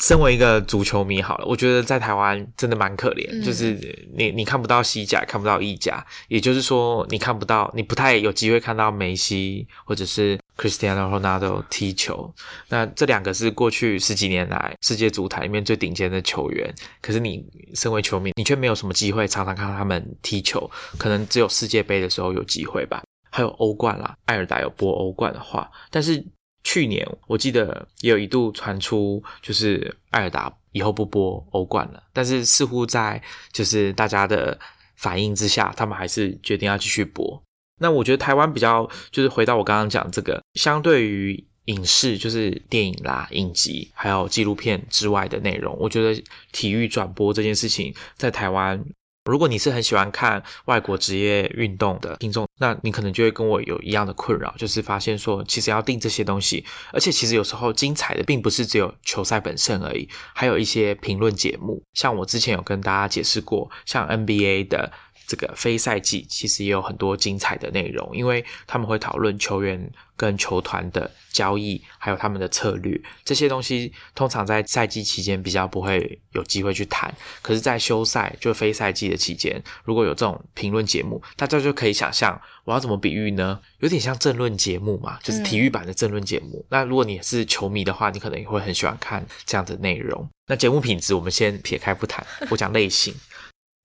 Speaker 1: 身为一个足球迷，好了，我觉得在台湾真的蛮可怜，就是你你看不到西甲，看不到意甲，也就是说你看不到，你不太有机会看到梅西或者是 Cristiano Ronaldo 踢球。那这两个是过去十几年来世界足坛里面最顶尖的球员，可是你身为球迷，你却没有什么机会常常看到他们踢球，可能只有世界杯的时候有机会吧，还有欧冠啦，艾尔达有播欧冠的话，但是。去年我记得也有一度传出，就是艾尔达以后不播欧冠了，但是似乎在就是大家的反应之下，他们还是决定要继续播。那我觉得台湾比较就是回到我刚刚讲这个，相对于影视就是电影啦、影集还有纪录片之外的内容，我觉得体育转播这件事情在台湾。如果你是很喜欢看外国职业运动的听众，那你可能就会跟我有一样的困扰，就是发现说，其实要定这些东西，而且其实有时候精彩的并不是只有球赛本身而已，还有一些评论节目。像我之前有跟大家解释过，像 NBA 的。这个非赛季其实也有很多精彩的内容，因为他们会讨论球员跟球团的交易，还有他们的策略这些东西，通常在赛季期间比较不会有机会去谈。可是，在休赛就非赛季的期间，如果有这种评论节目，大家就可以想象，我要怎么比喻呢？有点像政论节目嘛，就是体育版的政论节目。那如果你是球迷的话，你可能也会很喜欢看这样的内容。那节目品质我们先撇开不谈，我讲类型。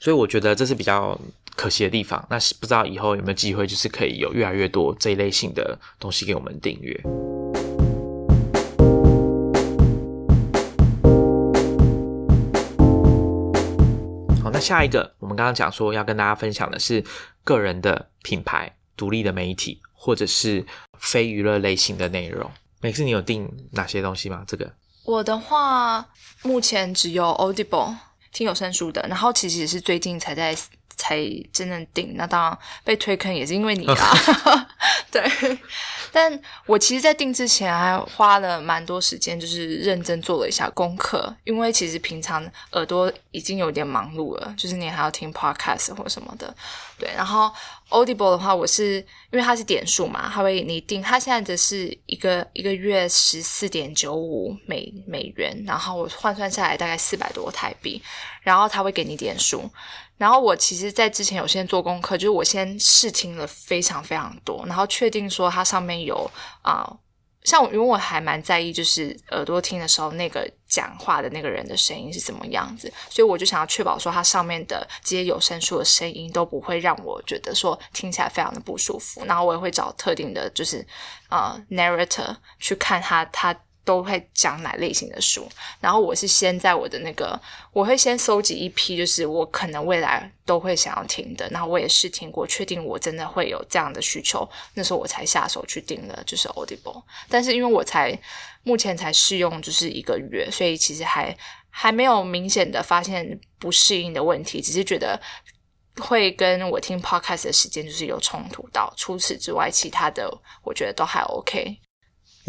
Speaker 1: 所以我觉得这是比较可惜的地方。那不知道以后有没有机会，就是可以有越来越多这一类型的东西给我们订阅。好，那下一个我们刚刚讲说要跟大家分享的是个人的品牌、独立的媒体或者是非娱乐类型的内容。每次你有订哪些东西吗？这个
Speaker 2: 我的话，目前只有 Audible。听有声书的，然后其实也是最近才在才真正定，那当然被推坑也是因为你啦，对。但我其实，在订之前还花了蛮多时间，就是认真做了一下功课，因为其实平常耳朵已经有点忙碌了，就是你还要听 podcast 或什么的，对。然后 Audible 的话，我是因为它是点数嘛，它会你订，它现在的是一个一个月十四点九五美美元，然后我换算下来大概四百多台币，然后它会给你点数。然后我其实，在之前有先做功课，就是我先试听了非常非常多，然后确定说它上面有啊像我，因为我还蛮在意，就是耳朵听的时候，那个讲话的那个人的声音是怎么样子，所以我就想要确保说，它上面的这些有声书的声音都不会让我觉得说听起来非常的不舒服。然后我也会找特定的，就是呃，narrator 去看他他。都会讲哪类型的书，然后我是先在我的那个，我会先搜集一批，就是我可能未来都会想要听的，然后我也试听过，确定我真的会有这样的需求，那时候我才下手去订了，就是 Audible。但是因为我才目前才试用就是一个月，所以其实还还没有明显的发现不适应的问题，只是觉得会跟我听 Podcast 的时间就是有冲突到。除此之外，其他的我觉得都还 OK。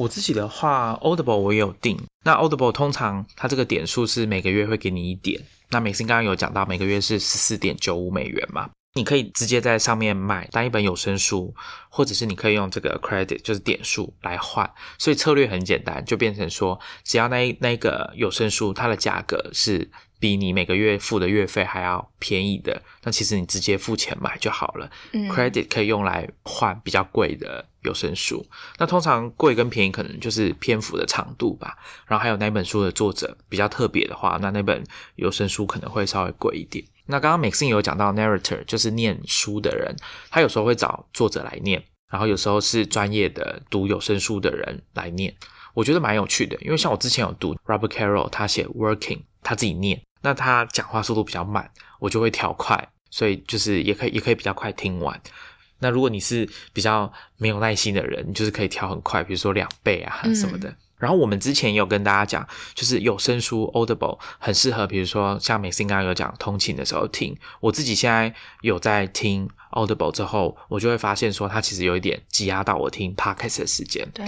Speaker 1: 我自己的话，Audible 我也有订。那 Audible 通常它这个点数是每个月会给你一点。那美心刚刚有讲到，每个月是十四点九五美元嘛，你可以直接在上面买单一本有声书，或者是你可以用这个 credit 就是点数来换。所以策略很简单，就变成说，只要那那个有声书它的价格是。比你每个月付的月费还要便宜的，那其实你直接付钱买就好了。Credit 可以用来换比较贵的有声书。那通常贵跟便宜可能就是篇幅的长度吧。然后还有那本书的作者比较特别的话，那那本有声书可能会稍微贵一点。那刚刚 Maxine 有讲到 narrator，就是念书的人，他有时候会找作者来念，然后有时候是专业的读有声书的人来念。我觉得蛮有趣的，因为像我之前有读 Robert Carroll，他写 Working，他自己念。那他讲话速度比较慢，我就会调快，所以就是也可以也可以比较快听完。那如果你是比较没有耐心的人，你就是可以调很快，比如说两倍啊什么的。然后我们之前有跟大家讲，就是有声书 Audible 很适合，比如说像美心刚刚有讲通勤的时候听。我自己现在有在听 Audible 之后，我就会发现说它其实有一点挤压到我听 Podcast 的时间。
Speaker 2: 对。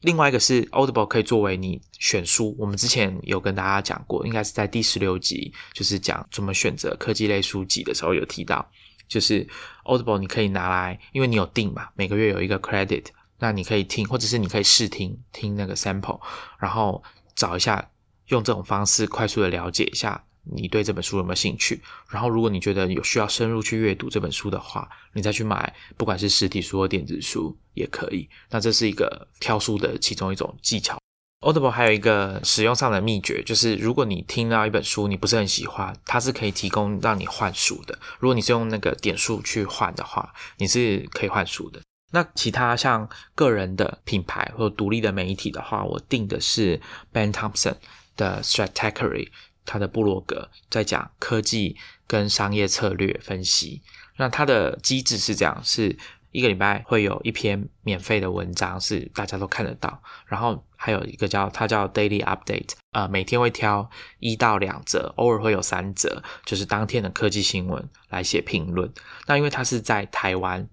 Speaker 1: 另外一个是 Audible 可以作为你选书，我们之前有跟大家讲过，应该是在第十六集，就是讲怎么选择科技类书籍的时候有提到，就是 Audible 你可以拿来，因为你有订嘛，每个月有一个 credit，那你可以听，或者是你可以试听听那个 sample，然后找一下，用这种方式快速的了解一下。你对这本书有没有兴趣？然后，如果你觉得有需要深入去阅读这本书的话，你再去买，不管是实体书或电子书也可以。那这是一个挑书的其中一种技巧。Audible 还有一个使用上的秘诀，就是如果你听到一本书你不是很喜欢，它是可以提供让你换书的。如果你是用那个点数去换的话，你是可以换书的。那其他像个人的品牌或独立的媒体的话，我订的是 Ben Thompson 的 Strategy。他的部落格在讲科技跟商业策略分析，那它的机制是这样：是一个礼拜会有一篇免费的文章，是大家都看得到。然后还有一个叫它叫 Daily Update，呃，每天会挑一到两则，偶尔会有三则，就是当天的科技新闻来写评论。那因为他是在台湾，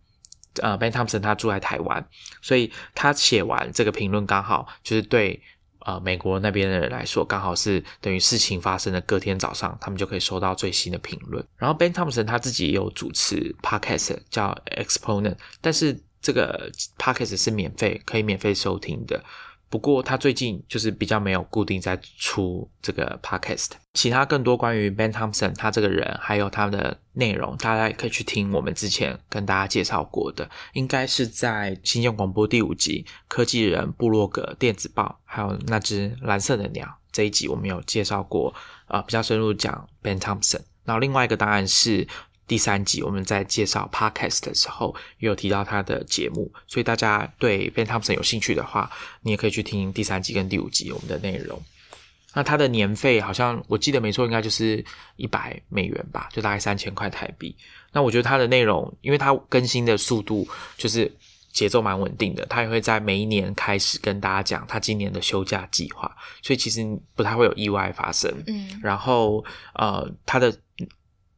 Speaker 1: 呃，Ben Thompson 他住在台湾，所以他写完这个评论刚好就是对。呃，美国那边的人来说，刚好是等于事情发生的隔天早上，他们就可以收到最新的评论。然后 Ben Thompson 他自己也有主持 podcast 叫 Exponent，但是这个 podcast 是免费，可以免费收听的。不过他最近就是比较没有固定在出这个 podcast，其他更多关于 Ben Thompson 他这个人还有他的内容，大家也可以去听我们之前跟大家介绍过的，应该是在新疆广播第五集科技人部落格电子报，还有那只蓝色的鸟这一集我们有介绍过，呃，比较深入讲 Ben Thompson。然后另外一个当然是。第三集我们在介绍 podcast 的时候，也有提到他的节目，所以大家对 Ben Thompson 有兴趣的话，你也可以去听第三集跟第五集我们的内容。那他的年费好像我记得没错，应该就是一百美元吧，就大概三千块台币。那我觉得他的内容，因为他更新的速度就是节奏蛮稳定的，他也会在每一年开始跟大家讲他今年的休假计划，所以其实不太会有意外发生。嗯，然后呃，他的。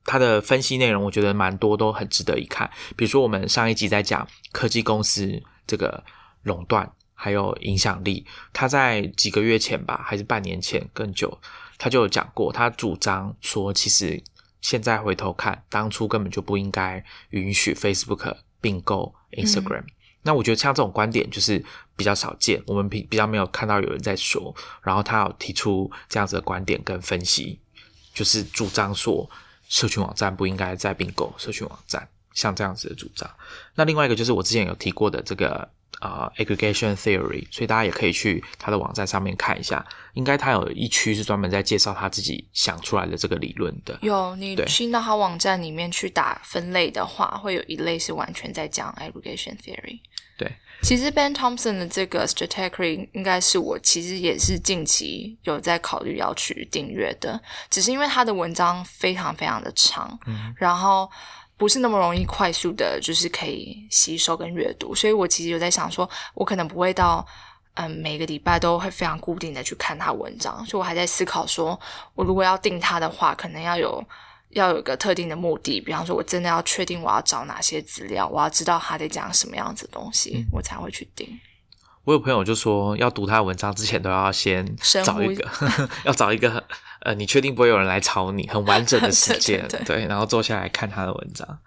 Speaker 1: 他的分析内容，我觉得蛮多，都很值得一看。比如说，我们上一集在讲科技公司这个垄断还有影响力，他在几个月前吧，还是半年前更久，他就有讲过，他主张说，其实现在回头看，当初根本就不应该允许 Facebook 并购 Instagram。那我觉得像这种观点就是比较少见，我们比比较没有看到有人在说，然后他有提出这样子的观点跟分析，就是主张说。社群网站不应该再并购社群网站，像这样子的主张。那另外一个就是我之前有提过的这个呃 aggregation theory，所以大家也可以去他的网站上面看一下。应该他有一区是专门在介绍他自己想出来的这个理论的。
Speaker 2: 有你进到他网站里面去打分类的话，会有一类是完全在讲 aggregation theory。
Speaker 1: 对，
Speaker 2: 其实 Ben Thompson 的这个 strategy 应该是我其实也是近期有在考虑要去订阅的，只是因为他的文章非常非常的长，嗯，然后不是那么容易快速的，就是可以吸收跟阅读，所以我其实有在想说，我可能不会到嗯每个礼拜都会非常固定的去看他文章，所以我还在思考说，我如果要订他的话，可能要有。要有一个特定的目的，比方说，我真的要确定我要找哪些资料，我要知道他在讲什么样子的东西，我才会去订。
Speaker 1: 我有朋友就说，要读他的文章之前，都要先找一个，要找一个呃，你确定不会有人来吵你，很完整的 时间，对，然后坐下来看他的文章。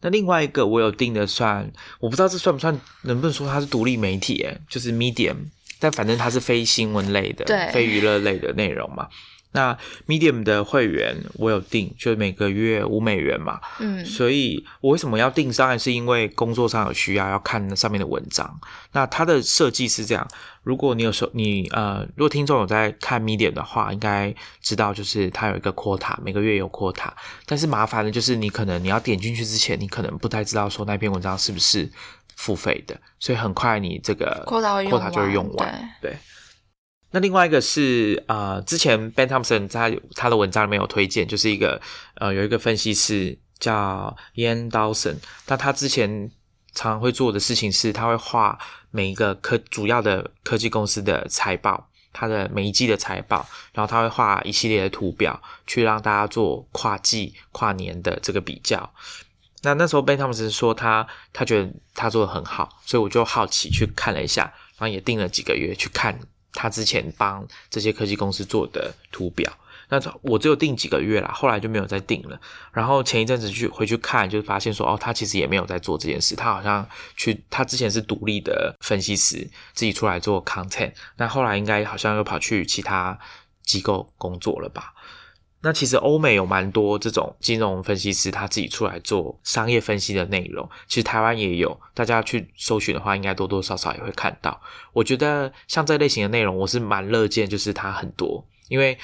Speaker 1: 那另外一个我有订的，算我不知道这算不算，能不能说它是独立媒体？诶，就是 Medium，但反正它是非新闻类的，非娱乐类的内容嘛。那 Medium 的会员我有订，就每个月五美元嘛。嗯，所以我为什么要订？当然是因为工作上有需要要看上面的文章。那它的设计是这样：如果你有时候你呃，如果听众有在看 Medium 的话，应该知道就是它有一个 quota，每个月有 quota。但是麻烦的就是你可能你要点进去之前，你可能不太知道说那篇文章是不是付费的，所以很快你这个
Speaker 2: quota
Speaker 1: 就会用完。对。那另外一个是啊，之前 Ben Thompson 在他的文章里面有推荐，就是一个呃，有一个分析师叫 Ian Dawson，那他之前常常会做的事情是，他会画每一个科主要的科技公司的财报，他的每一季的财报，然后他会画一系列的图表，去让大家做跨季、跨年的这个比较。那那时候 Ben Thompson 说他他觉得他做的很好，所以我就好奇去看了一下，然后也定了几个月去看。他之前帮这些科技公司做的图表，那我只有订几个月啦，后来就没有再订了。然后前一阵子去回去看，就发现说，哦，他其实也没有在做这件事，他好像去，他之前是独立的分析师，自己出来做 content，那后来应该好像又跑去其他机构工作了吧。那其实欧美有蛮多这种金融分析师，他自己出来做商业分析的内容。其实台湾也有，大家去搜寻的话，应该多多少少也会看到。我觉得像这类型的内容，我是蛮乐见，就是它很多，因为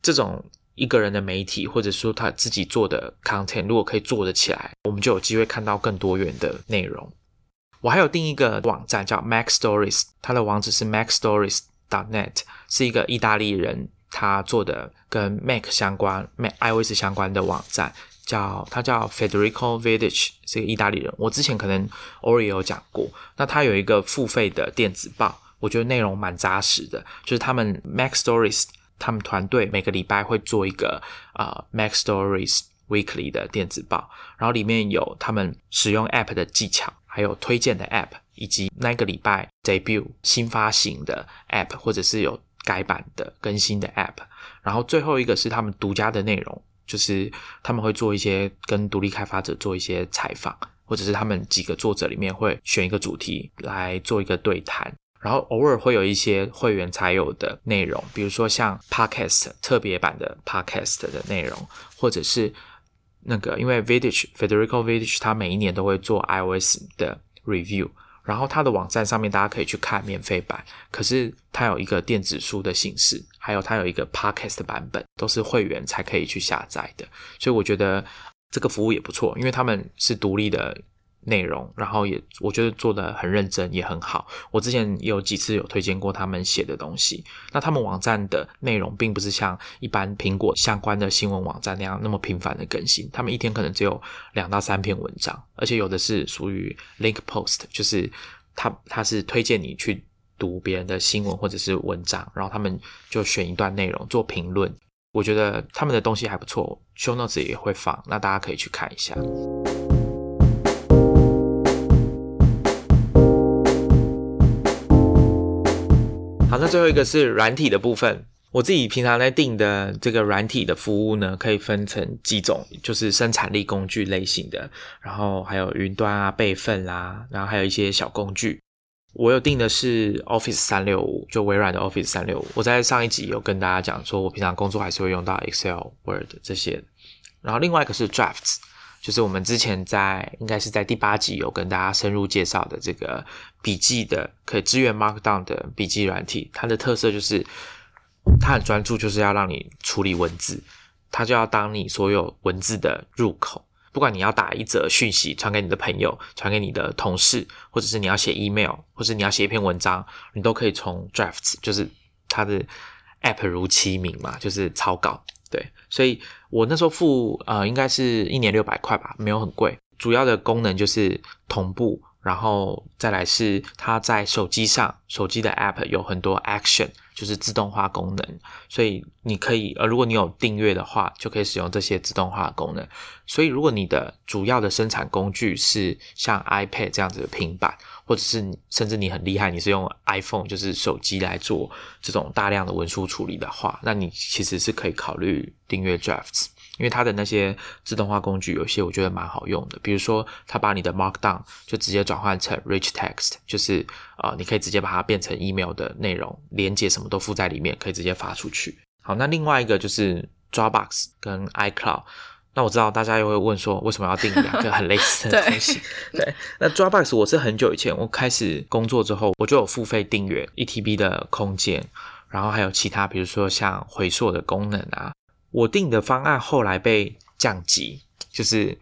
Speaker 1: 这种一个人的媒体，或者说他自己做的 content，如果可以做得起来，我们就有机会看到更多元的内容。我还有另一个网站叫 Mac Stories，它的网址是 macstories.net，是一个意大利人。他做的跟 Mac 相关、Mac iOS 相关的网站，叫他叫 Federico Vidic，是个意大利人。我之前可能偶尔也有讲过。那他有一个付费的电子报，我觉得内容蛮扎实的。就是他们 Mac Stories，他们团队每个礼拜会做一个啊 Mac Stories Weekly 的电子报，然后里面有他们使用 App 的技巧，还有推荐的 App，以及那个礼拜 debut 新发行的 App，或者是有。改版的更新的 App，然后最后一个是他们独家的内容，就是他们会做一些跟独立开发者做一些采访，或者是他们几个作者里面会选一个主题来做一个对谈，然后偶尔会有一些会员才有的内容，比如说像 Podcast 特别版的 Podcast 的内容，或者是那个因为 Vidic Federico Vidic 他每一年都会做 iOS 的 review。然后它的网站上面大家可以去看免费版，可是它有一个电子书的形式，还有它有一个 podcast 版本，都是会员才可以去下载的。所以我觉得这个服务也不错，因为他们是独立的。内容，然后也我觉得做的很认真，也很好。我之前有几次有推荐过他们写的东西。那他们网站的内容并不是像一般苹果相关的新闻网站那样那么频繁的更新，他们一天可能只有两到三篇文章，而且有的是属于 link post，就是他他是推荐你去读别人的新闻或者是文章，然后他们就选一段内容做评论。我觉得他们的东西还不错，show notes 也会放，那大家可以去看一下。好，那最后一个是软体的部分。我自己平常在订的这个软体的服务呢，可以分成几种，就是生产力工具类型的，然后还有云端啊、备份啦，然后还有一些小工具。我有订的是 Office 三六五，就微软的 Office 三六五。我在上一集有跟大家讲说，我平常工作还是会用到 Excel、Word 这些。然后另外一个是 Drafts，就是我们之前在应该是在第八集有跟大家深入介绍的这个笔记的可以支援 Markdown 的笔记软体，它的特色就是它很专注，就是要让你处理文字，它就要当你所有文字的入口。不管你要打一则讯息传给你的朋友，传给你的同事，或者是你要写 email，或者你要写一篇文章，你都可以从 Drafts，就是它的 app 如其名嘛，就是草稿。对，所以我那时候付呃，应该是一年六百块吧，没有很贵。主要的功能就是同步。然后再来是它在手机上，手机的 App 有很多 Action，就是自动化功能，所以你可以呃，如果你有订阅的话，就可以使用这些自动化功能。所以如果你的主要的生产工具是像 iPad 这样子的平板，或者是甚至你很厉害，你是用 iPhone 就是手机来做这种大量的文书处理的话，那你其实是可以考虑订阅 Drafts。因为它的那些自动化工具，有些我觉得蛮好用的。比如说，它把你的 Markdown 就直接转换成 Rich Text，就是呃，你可以直接把它变成 email 的内容，连接什么都附在里面，可以直接发出去。好，那另外一个就是 Dropbox 跟 iCloud。那我知道大家又会问说，为什么要订两个很类似的 东西？对，那 Dropbox 我是很久以前我开始工作之后，我就有付费订阅一 TB 的空间，然后还有其他，比如说像回溯的功能啊。我定的方案后来被降级，就是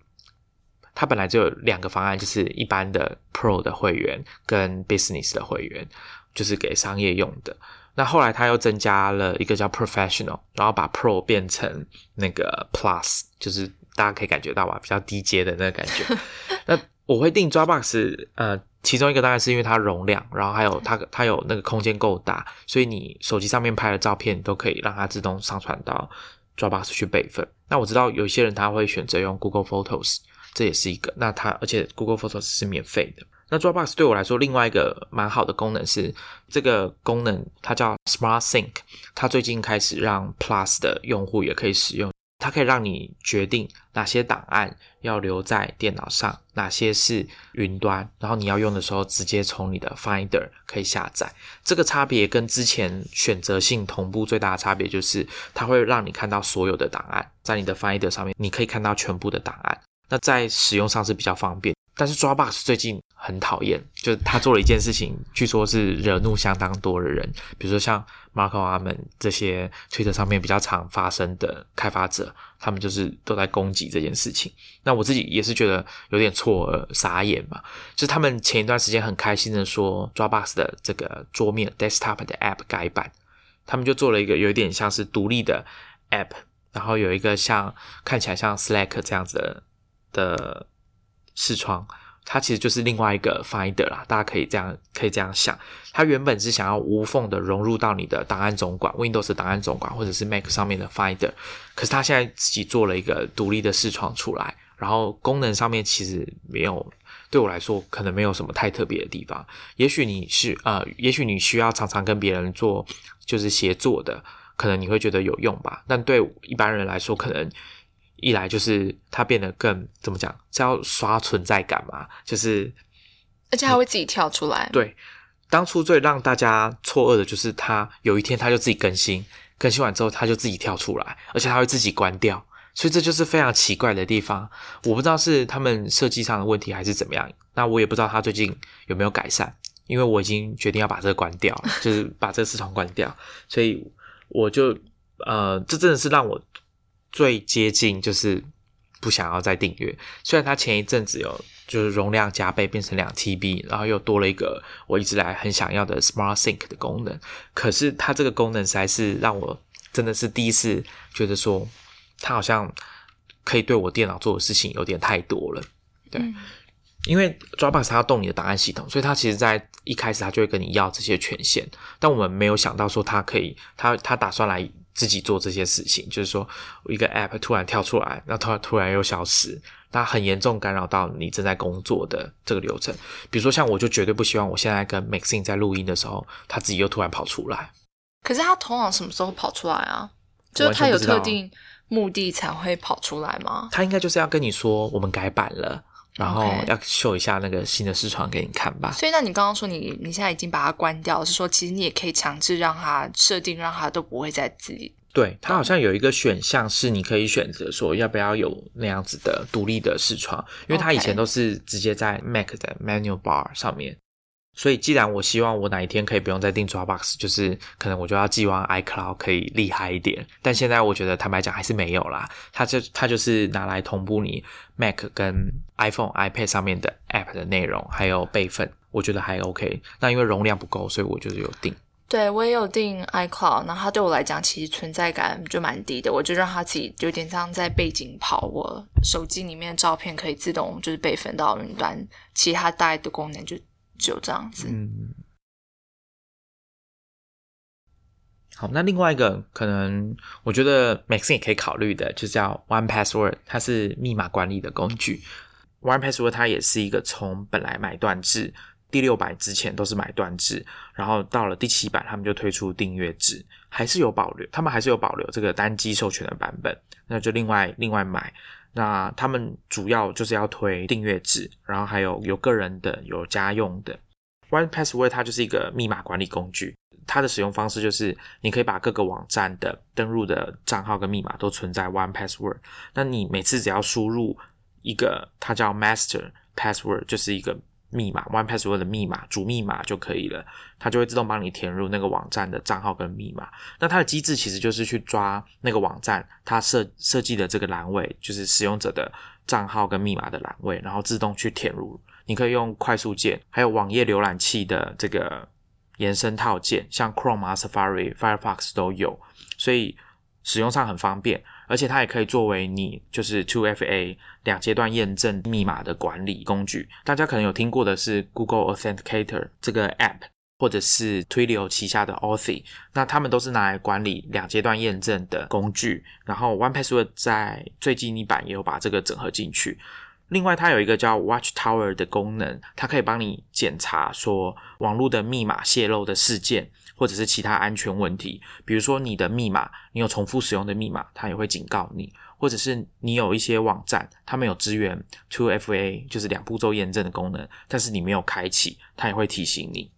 Speaker 1: 它本来就有两个方案，就是一般的 Pro 的会员跟 Business 的会员，就是给商业用的。那后来它又增加了一个叫 Professional，然后把 Pro 变成那个 Plus，就是大家可以感觉到吧，比较低阶的那个感觉。那我会定 Dropbox，呃，其中一个当然是因为它容量，然后还有它它有那个空间够大，所以你手机上面拍的照片都可以让它自动上传到。Dropbox 去备份，那我知道有些人他会选择用 Google Photos，这也是一个。那它而且 Google Photos 是免费的。那 Dropbox 对我来说，另外一个蛮好的功能是这个功能，它叫 Smart Sync，它最近开始让 Plus 的用户也可以使用。它可以让你决定哪些档案要留在电脑上，哪些是云端，然后你要用的时候直接从你的 Finder 可以下载。这个差别跟之前选择性同步最大的差别就是，它会让你看到所有的档案，在你的 Finder 上面，你可以看到全部的档案。那在使用上是比较方便。但是 Dropbox 最近很讨厌，就是他做了一件事情，据说是惹怒相当多的人，比如说像 Marco 他们这些推特上面比较常发生的开发者，他们就是都在攻击这件事情。那我自己也是觉得有点错愕、傻眼嘛。就是他们前一段时间很开心的说 Dropbox 的这个桌面 desktop 的 app 改版，他们就做了一个有点像是独立的 app，然后有一个像看起来像 Slack 这样子的的。视窗，它其实就是另外一个 Finder 啦，大家可以这样可以这样想，它原本是想要无缝的融入到你的档案总管，Windows 档案总管或者是 Mac 上面的 Finder，可是它现在自己做了一个独立的视窗出来，然后功能上面其实没有，对我来说可能没有什么太特别的地方，也许你是呃，也许你需要常常跟别人做就是协作的，可能你会觉得有用吧，但对一般人来说可能。一来就是它变得更怎么讲，是要刷存在感嘛？就是，
Speaker 2: 而且还会自己跳出来。
Speaker 1: 对，当初最让大家错愕的就是它有一天它就自己更新，更新完之后它就自己跳出来，而且它会自己关掉，所以这就是非常奇怪的地方。我不知道是他们设计上的问题还是怎么样，那我也不知道它最近有没有改善，因为我已经决定要把这个关掉，就是把这个视窗关掉，所以我就呃，这真的是让我。最接近就是不想要再订阅，虽然它前一阵子有就是容量加倍变成两 TB，然后又多了一个我一直来很想要的 Smart Sync 的功能，可是它这个功能实在是让我真的是第一次觉得说它好像可以对我电脑做的事情有点太多了。对，因为 Dropbox 它要动你的档案系统，所以它其实在一开始它就会跟你要这些权限，但我们没有想到说它可以，它它打算来。自己做这些事情，就是说一个 app 突然跳出来，然后突突然又消失，那很严重干扰到你正在工作的这个流程。比如说像我就绝对不希望我现在跟 Maxine 在录音的时候，他自己又突然跑出来。
Speaker 2: 可是他通常什么时候跑出来啊？就是他有特定目的才会跑出来吗？
Speaker 1: 他应该就是要跟你说我们改版了。然后要秀一下那个新的视窗给你看吧。
Speaker 2: 所以，那你刚刚说你你现在已经把它关掉，是说其实你也可以强制让它设定，让它都不会再自己
Speaker 1: 对，它好像有一个选项是你可以选择说要不要有那样子的独立的视窗，因为它以前都是直接在 Mac 的 Menu Bar 上面。所以，既然我希望我哪一天可以不用再订 Dropbox，就是可能我就要寄望 iCloud 可以厉害一点。但现在我觉得坦白讲还是没有啦，它就它就是拿来同步你 Mac 跟 iPhone、iPad 上面的 App 的内容，还有备份，我觉得还 OK。那因为容量不够，所以我就是有订。
Speaker 2: 对我也有订 iCloud，然后它对我来讲其实存在感就蛮低的，我就让它自己有点像在背景跑，我手机里面的照片可以自动就是备份到云端，其他大的功能就只有这样子。
Speaker 1: 嗯，好，那另外一个可能我觉得 Maxine 也可以考虑的，就叫 One Password，它是密码管理的工具。One Password 它也是一个从本来买断制，第六版之前都是买断制，然后到了第七版他们就推出订阅制，还是有保留，他们还是有保留这个单机授权的版本，那就另外另外买。那他们主要就是要推订阅制，然后还有有个人的，有家用的。One Password 它就是一个密码管理工具，它的使用方式就是你可以把各个网站的登录的账号跟密码都存在 One Password。那你每次只要输入一个，它叫 Master Password，就是一个密码 One Password 的密码主密码就可以了，它就会自动帮你填入那个网站的账号跟密码。那它的机制其实就是去抓那个网站它设设计的这个栏位，就是使用者的账号跟密码的栏位，然后自动去填入。你可以用快速键，还有网页浏览器的这个延伸套件，像 Chrome 啊、Safari、Firefox 都有，所以使用上很方便。而且它也可以作为你就是 Two FA 两阶段验证密码的管理工具。大家可能有听过的是 Google Authenticator 这个 App，或者是 Twilio 旗下的 Authy，那他们都是拿来管理两阶段验证的工具。然后 One Password 在最近一版也有把这个整合进去。另外，它有一个叫 Watchtower 的功能，它可以帮你检查说网络的密码泄露的事件，或者是其他安全问题。比如说你的密码，你有重复使用的密码，它也会警告你；或者是你有一些网站，它没有支援 Two FA，就是两步骤验证的功能，但是你没有开启，它也会提醒你。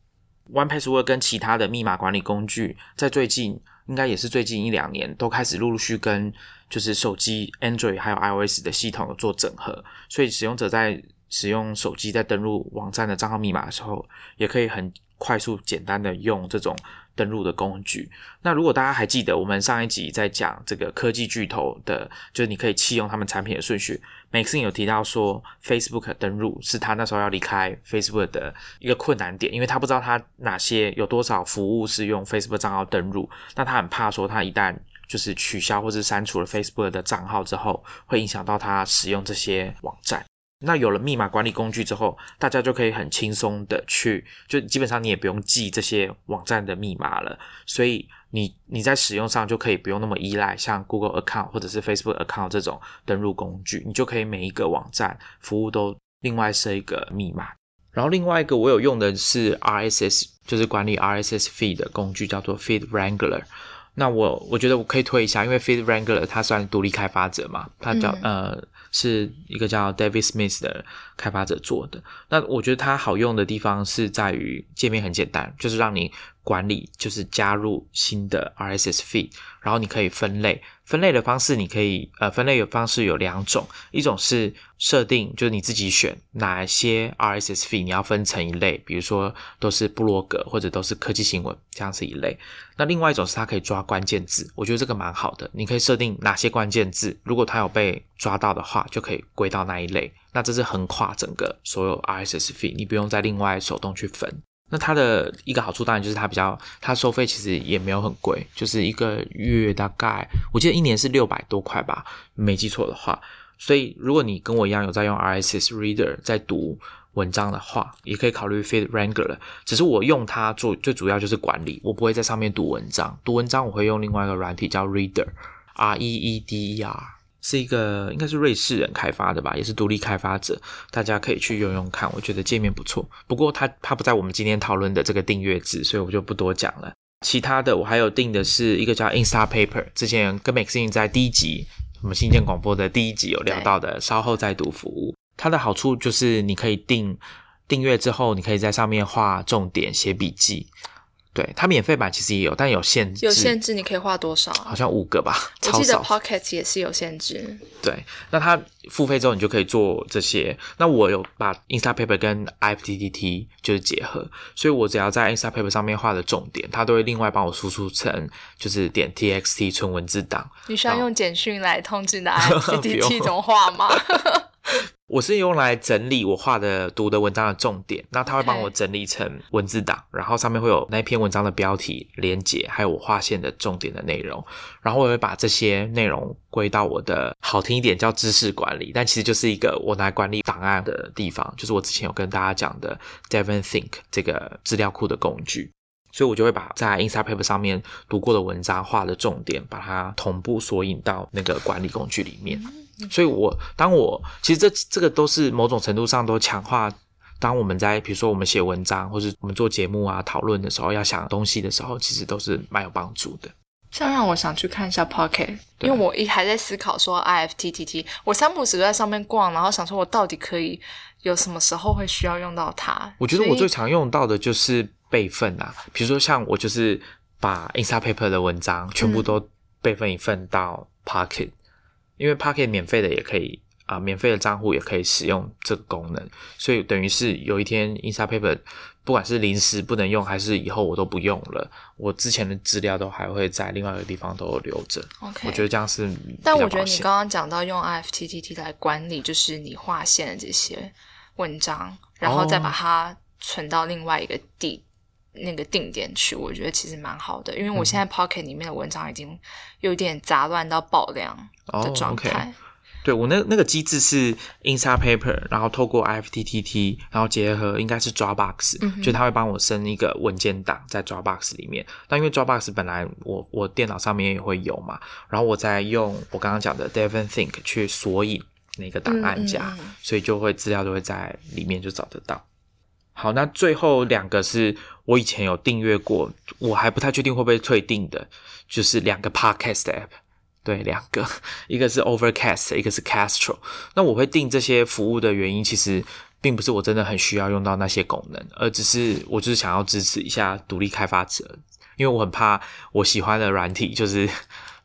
Speaker 1: One Password 跟其他的密码管理工具，在最近应该也是最近一两年，都开始陆陆续跟就是手机 Android 还有 iOS 的系统有做整合，所以使用者在使用手机在登录网站的账号密码的时候，也可以很快速简单的用这种登录的工具。那如果大家还记得我们上一集在讲这个科技巨头的，就是你可以弃用他们产品的顺序，Maxine 有提到说 Facebook 登录是他那时候要离开 Facebook 的一个困难点，因为他不知道他哪些有多少服务是用 Facebook 账号登录，那他很怕说他一旦就是取消或是删除了 Facebook 的账号之后，会影响到他使用这些网站。那有了密码管理工具之后，大家就可以很轻松的去，就基本上你也不用记这些网站的密码了，所以你你在使用上就可以不用那么依赖像 Google Account 或者是 Facebook Account 这种登录工具，你就可以每一个网站服务都另外设一个密码。然后另外一个我有用的是 RSS，就是管理 RSS feed 的工具，叫做 Feed Wrangler。那我我觉得我可以推一下，因为 Feed Wrangler 它算独立开发者嘛，它叫、呃是一个叫 David Smith 的开发者做的。那我觉得它好用的地方是在于界面很简单，就是让你管理，就是加入新的 RSS feed，然后你可以分类。分类的方式你可以呃分类的方式有两种，一种是设定，就是你自己选哪些 RSS feed 你要分成一类，比如说都是部落格或者都是科技新闻，这样是一类。那另外一种是它可以抓关键字，我觉得这个蛮好的。你可以设定哪些关键字，如果它有被抓到的话，就可以归到那一类。那这是横跨整个所有 RSS feed，你不用再另外手动去分。那它的一个好处当然就是它比较，它收费其实也没有很贵，就是一个月大概我记得一年是六百多块吧，没记错的话。所以如果你跟我一样有在用 RSS Reader 在读文章的话，也可以考虑 Feed Wrangler。只是我用它做最主要就是管理，我不会在上面读文章。读文章我会用另外一个软体叫 Reader，R E E D E R。是一个应该是瑞士人开发的吧，也是独立开发者，大家可以去用用看，我觉得界面不错。不过它它不在我们今天讨论的这个订阅制，所以我就不多讲了。其他的我还有订的是一个叫 Instapaper，之前跟 Maxine 在第一集我们新建广播的第一集有聊到的，稍后再读服务。它的好处就是你可以订订阅之后，你可以在上面画重点、写笔记。对，它免费版其实也有，但有限制，
Speaker 2: 有限制，你可以画多少？
Speaker 1: 好像五个吧，
Speaker 2: 我记得。Pocket 也是有限制。
Speaker 1: 对，那它付费之后，你就可以做这些。那我有把 Instapaper 跟 IFTTT 就是结合，所以我只要在 Instapaper 上面画的重点，它都会另外帮我输出成就是点 TXT 纯文字档。
Speaker 2: 你需要用简讯来通知你的
Speaker 1: ipttt
Speaker 2: 怎么画吗？
Speaker 1: 我是用来整理我画的读的文章的重点，那它会帮我整理成文字档，然后上面会有那篇文章的标题、连结，还有我划线的重点的内容，然后我会把这些内容归到我的好听一点叫知识管理，但其实就是一个我拿来管理档案的地方，就是我之前有跟大家讲的 Devon Think 这个资料库的工具。所以我就会把在 Instapaper 上面读过的文章画的重点，把它同步索引到那个管理工具里面。所以我当我其实这这个都是某种程度上都强化。当我们在比如说我们写文章，或是我们做节目啊讨论的时候，要想东西的时候，其实都是蛮有帮助的。
Speaker 2: 这样让我想去看一下 Pocket，因为我一还在思考说 IFTTT，我三不五时都在上面逛，然后想说我到底可以有什么时候会需要用到它？
Speaker 1: 我觉得我最常用到的就是备份啊，比如说像我就是把 Instapaper 的文章全部都备份一份到 Pocket，、因为 Pocket 免费的也可以啊、免费的账户也可以使用这个功能，所以等于是有一天 Instapaper 不管是临时不能用，还是以后我都不用了，我之前的资料都还会在另外一个地方都有留着。
Speaker 2: OK，
Speaker 1: 我觉得这样是
Speaker 2: 但我觉得你刚刚讲到用 IFTTT 来管理，就是你划线的这些文章，然后再
Speaker 1: 哦
Speaker 2: 把它存到另外一个地。那个定点去，我觉得其实蛮好的，因为我现在
Speaker 1: 嗯
Speaker 2: Pocket 里面的文章已经有点杂乱到爆量的
Speaker 1: 哦
Speaker 2: 状
Speaker 1: ，OK
Speaker 2: 态。
Speaker 1: 对我那那个机制是 Instapaper，然后透过 IFTTT，然后结合应该是 Dropbox，、
Speaker 2: 嗯
Speaker 1: 就它会帮我生一个文件档在 Dropbox 里面。但因为 Dropbox 本来我我电脑上面也会有嘛，然后我再用我刚刚讲的 Devon Think 去索引那个档案夹，
Speaker 2: 嗯嗯嗯
Speaker 1: 所以就会资料就会在里面就找得到。好，那最后两个是我以前有订阅过，我还不太确定会不会退订的，就是两个 Podcast app。对，两个，一个是 Overcast，一个是 Castro。那我会订这些服务的原因，其实并不是我真的很需要用到那些功能，而只是我就是想要支持一下独立开发者，因为我很怕我喜欢的软体就是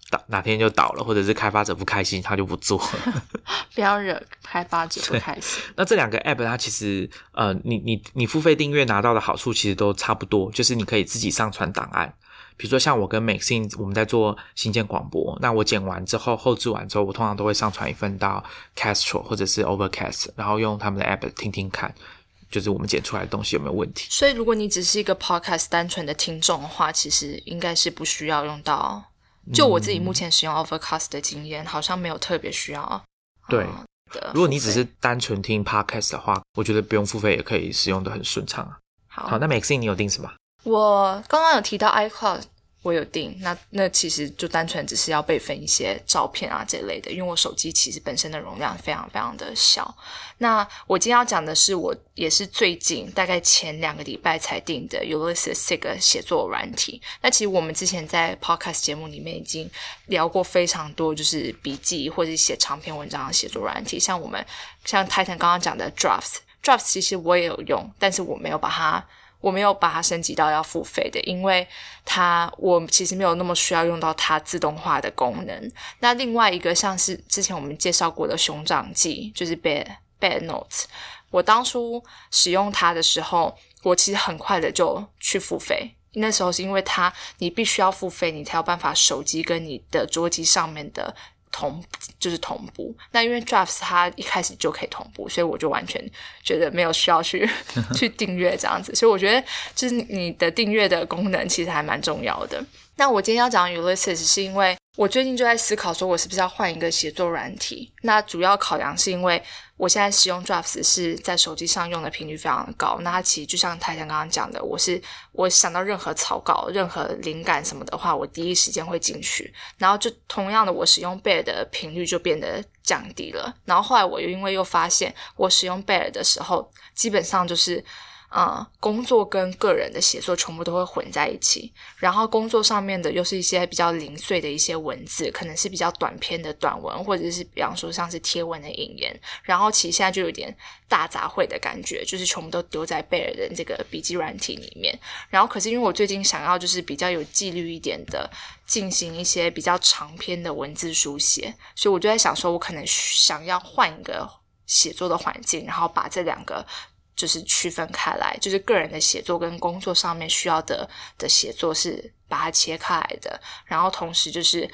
Speaker 1: 倒哪天就倒了，或者是开发者不开心，他就不做了。
Speaker 2: 不要惹开发者不开心。
Speaker 1: 那这两个 app 它其实呃，你你你付费订阅拿到的好处其实都差不多，就是你可以自己上传档案。比如说像我跟 Maxine 我们在做新建广播，那我剪完之后后置完之后，我通常都会上传一份到 Castro 或者是 Overcast，然后用他们的 app 听听看，就是我们剪出来的东西有没有问题。
Speaker 2: 所以，如果你只是一个 podcast 单纯的听众的话，其实应该是不需要用到。就我自己目前使用 Overcast 的经验，好像没有特别需要。
Speaker 1: 对
Speaker 2: 呃的
Speaker 1: 如果你只是单纯听 podcast 的话，我觉得不用付费也可以使用的很顺畅啊。
Speaker 2: 好，
Speaker 1: 好，那 Maxine 你有订什么？
Speaker 2: 我刚刚有提到 iCloud，我有订，那那其实就单纯只是要备份一些照片啊这类的，因为我手机其实本身的容量非常非常的小。那我今天要讲的是，我也是最近大概前两个礼拜才订的 Ulysses 这个写作软体。那其实我们之前在 Podcast 节目里面已经聊过非常多，就是笔记或者写长篇文章的写作软体，像我们像 Titan 刚刚讲的 Drafts。Drafts 其实我也有用，但是我没有把它我没有把它升级到要付费的，因为它我其实没有那么需要用到它自动化的功能。那另外一个像是之前我们介绍过的熊掌记，就是 Bad Bad Notes，我当初使用它的时候，我其实很快的就去付费。那时候是因为它你必须要付费，你才有办法手机跟你的桌机上面的同就是同步。那因为 Drafts 它一开始就可以同步，所以我就完全觉得没有需要去 去订阅这样子。所以我觉得就是你的订阅的功能其实还蛮重要的。那我今天要讲 Ulysses 是因为我最近就在思考说，我是不是要换一个写作软体？那主要考量是因为我现在使用 Drafts 是在手机上用的频率非常高。那它其实就像泰山刚刚讲的，我是我想到任何草稿、任何灵感什么的话，我第一时间会进去。然后就同样的，我使用 Bear 的频率就变得降低了。然后后来我又因为又发现，我使用 Bear 的时候，基本上就是啊、工作跟个人的写作全部都会混在一起。然后工作上面的又是一些比较零碎的一些文字，可能是比较短篇的短文，或者是比方说像是贴文的引言。然后其实现在就有点大杂烩的感觉，就是全部都丢在贝尔的这个笔记软体里面。然后可是因为我最近想要就是比较有纪律一点的进行一些比较长篇的文字书写，所以我就在想说，我可能想要换一个写作的环境，然后把这两个。就是区分开来，就是个人的写作跟工作上面需要的的写作是把它切开来的，然后同时就是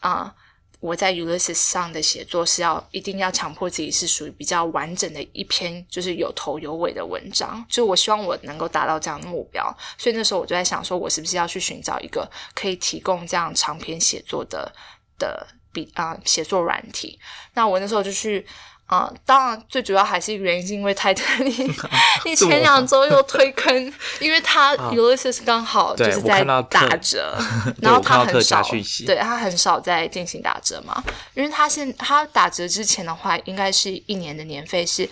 Speaker 2: 啊、我在 Ulysses 上的写作是要一定要强迫自己是属于比较完整的一篇，就是有头有尾的文章，就我希望我能够达到这样的目标，所以那时候我就在想说，我是不是要去寻找一个可以提供这样长篇写作的的笔啊、写作软体，那我那时候就去。啊、当然，最主要还是原因，是因为泰坦尼 你前两周 又推坑，因为他 Ulysses 刚好就是在打折，然后
Speaker 1: 我看到特
Speaker 2: 它很少对他很少在进行打折嘛，因为他现他打折之前的话，应该是一年的年费是，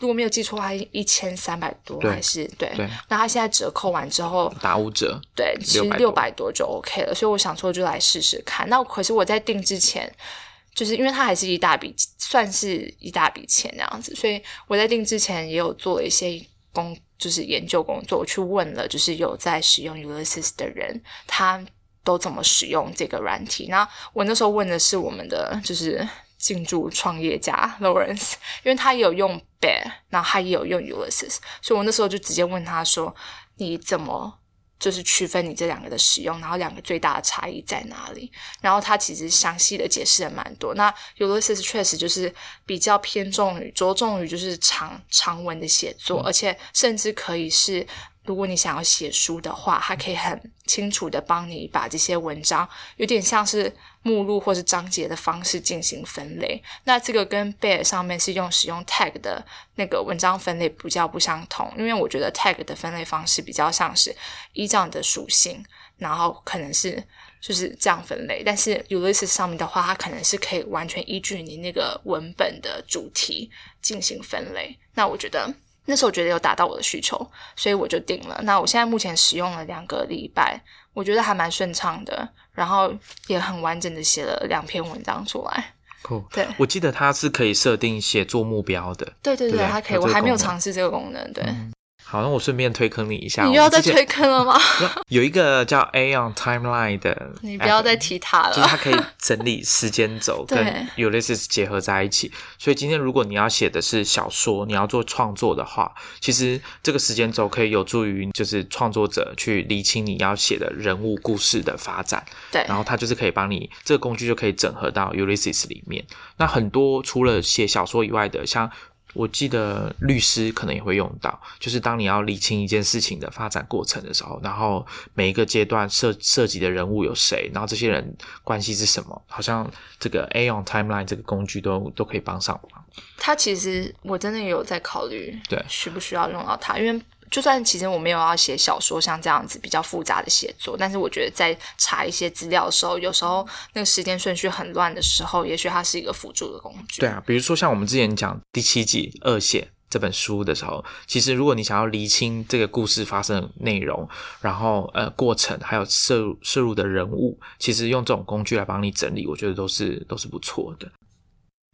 Speaker 2: 如果没有记错的话，一千三百多
Speaker 1: 对
Speaker 2: 还是对
Speaker 1: 对
Speaker 2: 那他现在折扣完之后，
Speaker 1: 打五折，
Speaker 2: 对，其实六百多就 OK 了，所以我想说就来试试看。那可是我在订之前，就是因为它还是一大笔，算是一大笔钱那样子，所以我在订之前也有做了一些工，就是研究工作，我去问了，就是有在使用 Ulysses 的人，他都怎么使用这个软体。那我那时候问的是我们的就是进驻创业家 Lawrence，因为他也有用 Bear，然后他也有用 Ulysses，所以我那时候就直接问他说：“你怎么就是区分你这两个的使用，然后两个最大的差异在哪里？”然后它其实详细的解释了蛮多。那 Ulysses 确实就是比较偏重于着重于就是长长文的写作，而且甚至可以是。如果你想要写书的话，它可以很清楚的帮你把这些文章，有点像是目录或是章节的方式进行分类。那这个跟 Bear 上面是用使用 tag 的那个文章分类比较不相同，因为我觉得 tag 的分类方式比较像是依照你的属性，然后可能是就是这样分类。但是 Ulysses 上面的话，它可能是可以完全依据你那个文本的主题进行分类。那我觉得。那时候我觉得有达到我的需求，所以我就定了。那我现在目前使用了两个礼拜，我觉得还蛮顺畅的，然后也很完整的写了两篇文章出来。
Speaker 1: 酷。
Speaker 2: 对，
Speaker 1: 我记得它是可以设定写作目标的。
Speaker 2: 对对对，
Speaker 1: 对
Speaker 2: 它可以，我还没有尝试这个功能。对，
Speaker 1: 好，那我顺便推坑你一下，
Speaker 2: 你又要再推坑了吗？
Speaker 1: 有一个叫 Aon Timeline 的，
Speaker 2: 你不要再，提它
Speaker 1: 就是
Speaker 2: 了。
Speaker 1: 它可以整理时间轴 跟 Ulysses 结合在一起。所以今天如果你要写的是小说，你要做创作的话，其实这个时间轴可以有助于就是创作者去理清你要写的人物故事的发展。
Speaker 2: 对
Speaker 1: 然后它就是可以帮你这个工具就可以整合到 Ulysses 里面。那很多除了写小说以外的，像我记得律师可能也会用到，就是当你要理清一件事情的发展过程的时候，然后每一个阶段涉涉及的人物有谁，然后这些人关系是什么，好像这个 Aon Timeline 这个工具都都可以帮上忙。
Speaker 2: 它其实我真的有在考虑，
Speaker 1: 对
Speaker 2: 需不需要用到它，因为。就算其实我没有要写小说，像这样子比较复杂的写作，但是我觉得在查一些资料的时候，有时候那个时间顺序很乱的时候，也许它是一个辅助的工具。
Speaker 1: 对啊，比如说像我们之前讲第七季《恶血》这本书的时候，其实如果你想要厘清这个故事发生的内容，然后呃过程，还有摄入摄入的人物，其实用这种工具来帮你整理，我觉得都是都是不错的。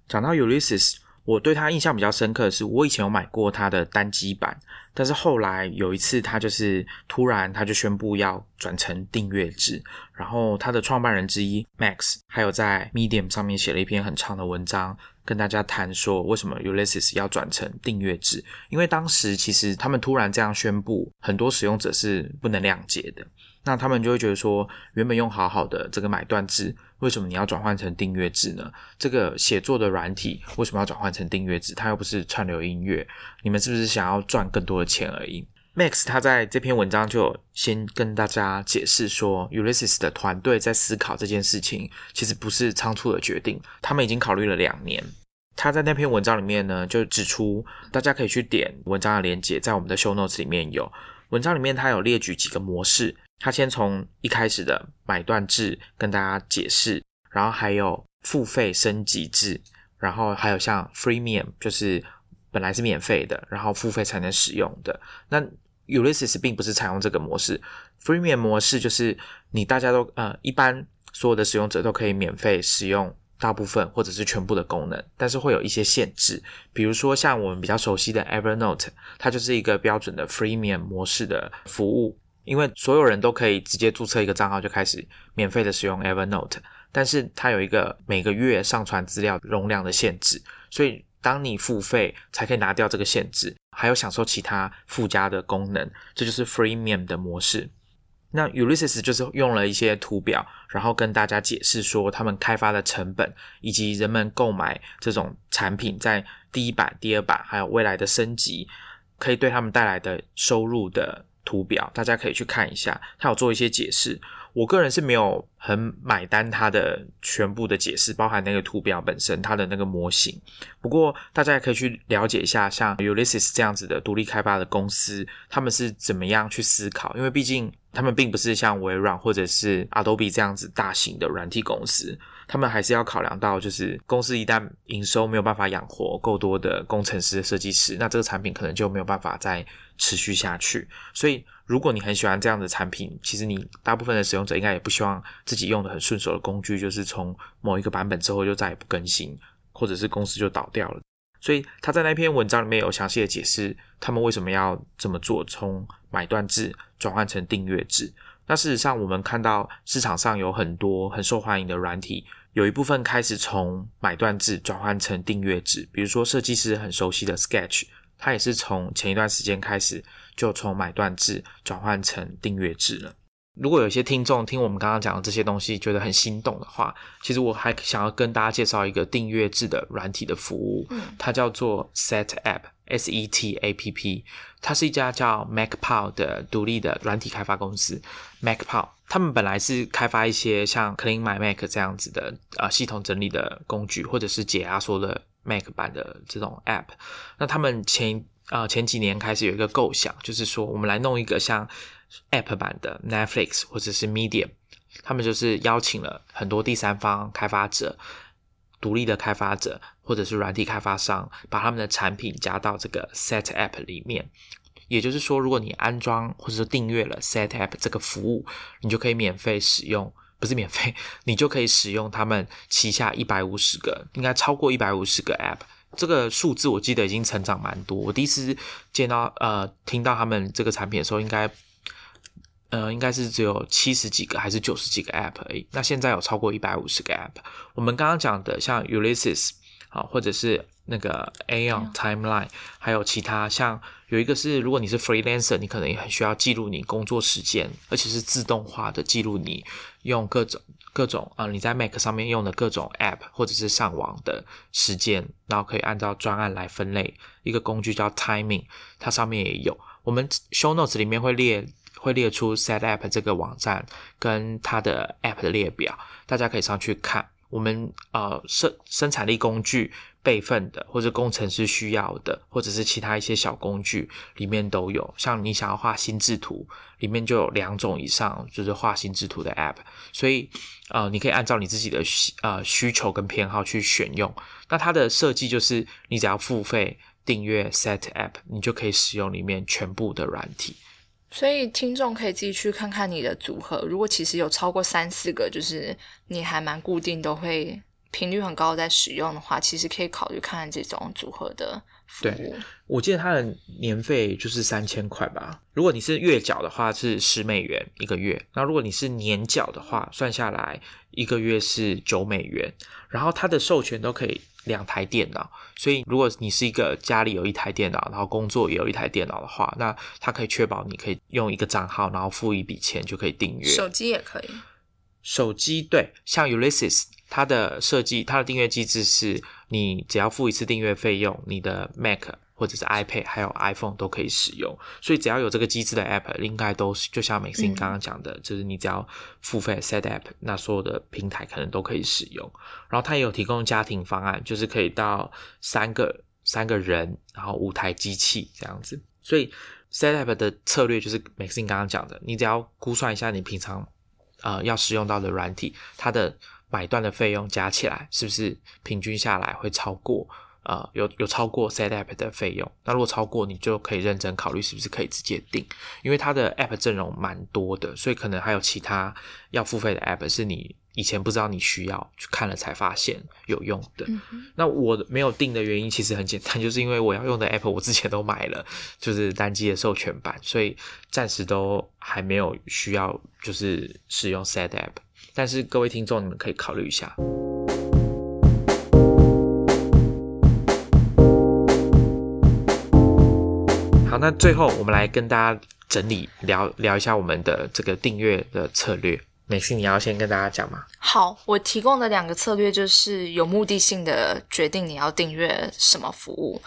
Speaker 1: 讲到 Ulysses，我对他印象比较深刻的是，我以前有买过他的单机版，但是后来有一次，他就是突然他就宣布要转成订阅制，然后他的创办人之一 Max 还有在 Medium 上面写了一篇很长的文章，跟大家谈说为什么 Ulysses 要转成订阅制，因为当时其实他们突然这样宣布，很多使用者是不能谅解的。那他们就会觉得说，原本用好好的这个买断制，为什么你要转换成订阅制呢？这个写作的软体为什么要转换成订阅制？它又不是串流音乐，你们是不是想要赚更多的钱而已？Max 他在这篇文章就先跟大家解释说，Ulysses 的团队在思考这件事情，其实不是仓促的决定，他们已经考虑了两年。他在那篇文章里面呢，就指出大家可以去点文章的连接，在我们的 show notes 里面有。文章里面他有列举几个模式，他先从一开始的买断制跟大家解释，然后还有付费升级制，然后还有像 freemium，就是本来是免费的，然后付费才能使用的。那 Ulysses 并不是采用这个模式，Freemium 模式就是你大家都呃一般所有的使用者都可以免费使用大部分或者是全部的功能，但是会有一些限制，比如说像我们比较熟悉的 Evernote，它就是一个标准的 Freemium 模式的服务，因为所有人都可以直接注册一个账号就开始免费的使用 Evernote，但是它有一个每个月上传资料容量的限制，所以。当你付费才可以拿掉这个限制，还有享受其他附加的功能，这就是 freemium 的模式。那 Ulysses 就是用了一些图表，然后跟大家解释说他们开发的成本，以及人们购买这种产品在第一版、第二版，还有未来的升级，可以对他们带来的收入的图表，大家可以去看一下，他有做一些解释。我个人是没有很买单它的全部的解释，包含那个图表本身，它的那个模型。不过大家也可以去了解一下，像 Ulysses 这样子的独立开发的公司，他们是怎么样去思考？因为毕竟他们并不是像微软或者是 Adobe 这样子大型的软体公司，他们还是要考量到，就是公司一旦营收没有办法养活够多的工程师、设计师，那这个产品可能就没有办法再持续下去。所以。如果你很喜欢这样的产品，其实你大部分的使用者应该也不希望自己用的很顺手的工具，就是从某一个版本之后就再也不更新，或者是公司就倒掉了。所以他在那篇文章里面有详细的解释他们为什么要这么做，从买断制转换成订阅制。那事实上，我们看到市场上有很多很受欢迎的软体，有一部分开始从买断制转换成订阅制，比如说设计师很熟悉的 Sketch。它也是从前一段时间开始，就从买断制转换成订阅制了。如果有些听众听我们刚刚讲的这些东西，觉得很心动的话，其实我还想要跟大家介绍一个订阅制的软体的服务，它叫做 Set App，S E T A P P。它是一家叫 MacPow 的独立的软体开发公司。MacPow 他们本来是开发一些像 Clean My Mac 这样子的呃系统整理的工具，或者是解压缩的。Mac 版的这种 App，那他们前啊前几年开始有一个构想，就是说我们来弄一个像 App 版的 Netflix 或者是 Medium，他们就是邀请了很多第三方开发者、独立的开发者或者是软体开发商，把他们的产品加到这个 Set App 里面。也就是说，如果你安装或者是订阅了 Set App 这个服务，你就可以免费使用。不是免费，你就可以使用他们旗下一百五十个，应该超过一百五十个 App。这个数字我记得已经成长蛮多。我第一次见到呃听到他们这个产品的时候，应该呃应该是只有七十几个还是九十几个 App 而已。那现在有超过一百五十个 App。我们刚刚讲的像 Ulysses 啊，或者是那个 Aon Timeline，还有其他像有一个是，如果你是 freelancer，你可能也很需要记录你工作时间，而且是自动化的记录你用各种各种啊你在 Mac 上面用的各种 app 或者是上网的时间，然后可以按照专案来分类。一个工具叫 Timing，它上面也有。我们 Show Notes 里面会列会列出 Set App 这个网站跟它的 app 的列表，大家可以上去看。我们呃生生产力工具备份的，或者工程师需要的，或者是其他一些小工具里面都有。像你想要画心智图，里面就有两种以上，就是画心智图的 App。所以呃，你可以按照你自己的呃需求跟偏好去选用。那它的设计就是，你只要付费订阅 Set App，你就可以使用里面全部的软体。
Speaker 2: 所以听众可以自己去看看你的组合，如果其实有超过三四个，就是你还蛮固定，都会频率很高在使用的话，其实可以考虑看看这种组合的服务。
Speaker 1: 我记得它的年费就是三千块吧。如果你是月缴的话是十美元一个月，那如果你是年缴的话，算下来一个月是九美元。然后它的授权都可以。两台电脑，所以如果你是一个家里有一台电脑，然后工作也有一台电脑的话，那它可以确保你可以用一个账号，然后付一笔钱就可以订阅。
Speaker 2: 手机也可以。
Speaker 1: 手机对，像 Ulysses，它的设计，它的订阅机制是你只要付一次订阅费用，你的 Mac。或者是 iPad 还有 iPhone 都可以使用，所以只要有这个机制的 App，应该都是就像 Maxine 刚刚讲的，就是你只要付费 Set App，那所有的平台可能都可以使用。然后它也有提供家庭方案，就是可以到三个三个人，然后五台机器这样子。所以 Set App 的策略就是 Maxine 刚刚讲的，你只要估算一下你平常呃要使用到的软体，它的买断的费用加起来是不是平均下来会超过。呃有有超过 Set App 的费用。那如果超过，你就可以认真考虑是不是可以直接订，因为它的 App 阵容蛮多的，所以可能还有其他要付费的 App 是你以前不知道你需要，去看了才发现有用的。那我没有订的原因其实很简单，就是因为我要用的 App 我之前都买了，就是单机的授权版，所以暂时都还没有需要就是使用 Set App。但是各位听众，你们可以考虑一下。那最后我们来跟大家整理聊聊一下我们的这个订阅的策略。美心，你要先跟大家讲吗？
Speaker 2: 好，我提供的两个策略就是有目的性的决定你要订阅什么服务，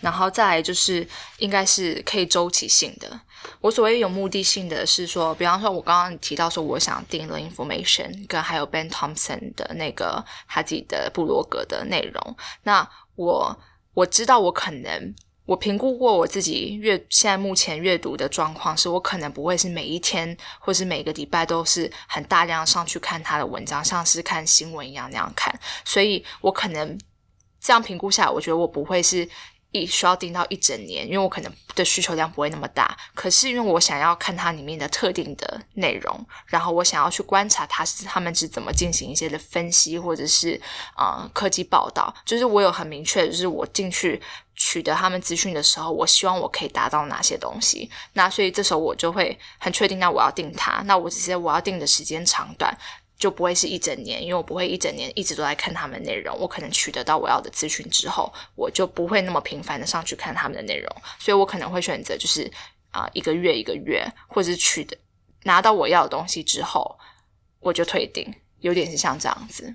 Speaker 2: 然后再来就是应该是可以周期性的。我所谓有目的性的是说，比方说我刚刚提到说我想订了 information，跟还有 Ben Thompson 的那个他自己的部落格的内容，那我我知道我可能。我评估过我自己阅现在目前阅读的状况，是我可能不会是每一天或是每个礼拜都是很大量上去看他的文章，像是看新闻一样那样看，所以我可能这样评估下来，我觉得我不会是。一需要盯到一整年，因为我可能的需求量不会那么大。可是因为我想要看它里面的特定的内容，然后我想要去观察它是他们是怎么进行一些的分析，或者是啊科技报道。就是我有很明确，就是我进去取得他们资讯的时候，我希望我可以达到哪些东西。那所以这时候我就会很确定，那我要定它。那我只是我要定的时间长短。就不会是一整年，因为我不会一整年一直都在看他们内容。我可能取得到我要的资讯之后，我就不会那么频繁的上去看他们的内容，所以我可能会选择就是啊一个月一个月，或者是取得拿到我要的东西之后，我就退订，有点是像这样子。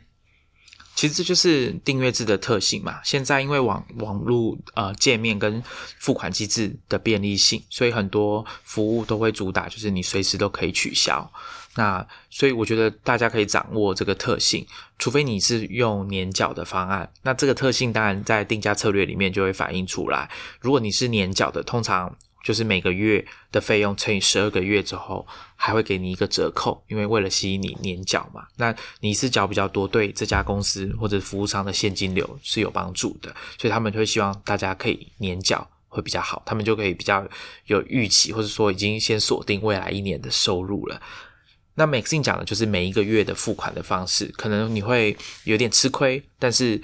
Speaker 1: 其实这就是订阅制的特性嘛。现在因为网网络呃界面跟付款机制的便利性，所以很多服务都会主打就是你随时都可以取消。那所以我觉得大家可以掌握这个特性，除非你是用年缴的方案，那这个特性当然在定价策略里面就会反映出来。如果你是年缴的，通常就是每个月的费用乘以十二个月之后，还会给你一个折扣，因为为了吸引你年缴嘛。那你是缴比较多，对这家公司或者服务商的现金流是有帮助的，所以他们会希望大家可以年缴会比较好，他们就可以比较有预期，或者说已经先锁定未来一年的收入了。那 Maxine 讲的就是每一个月的付款的方式，可能你会有点吃亏，但是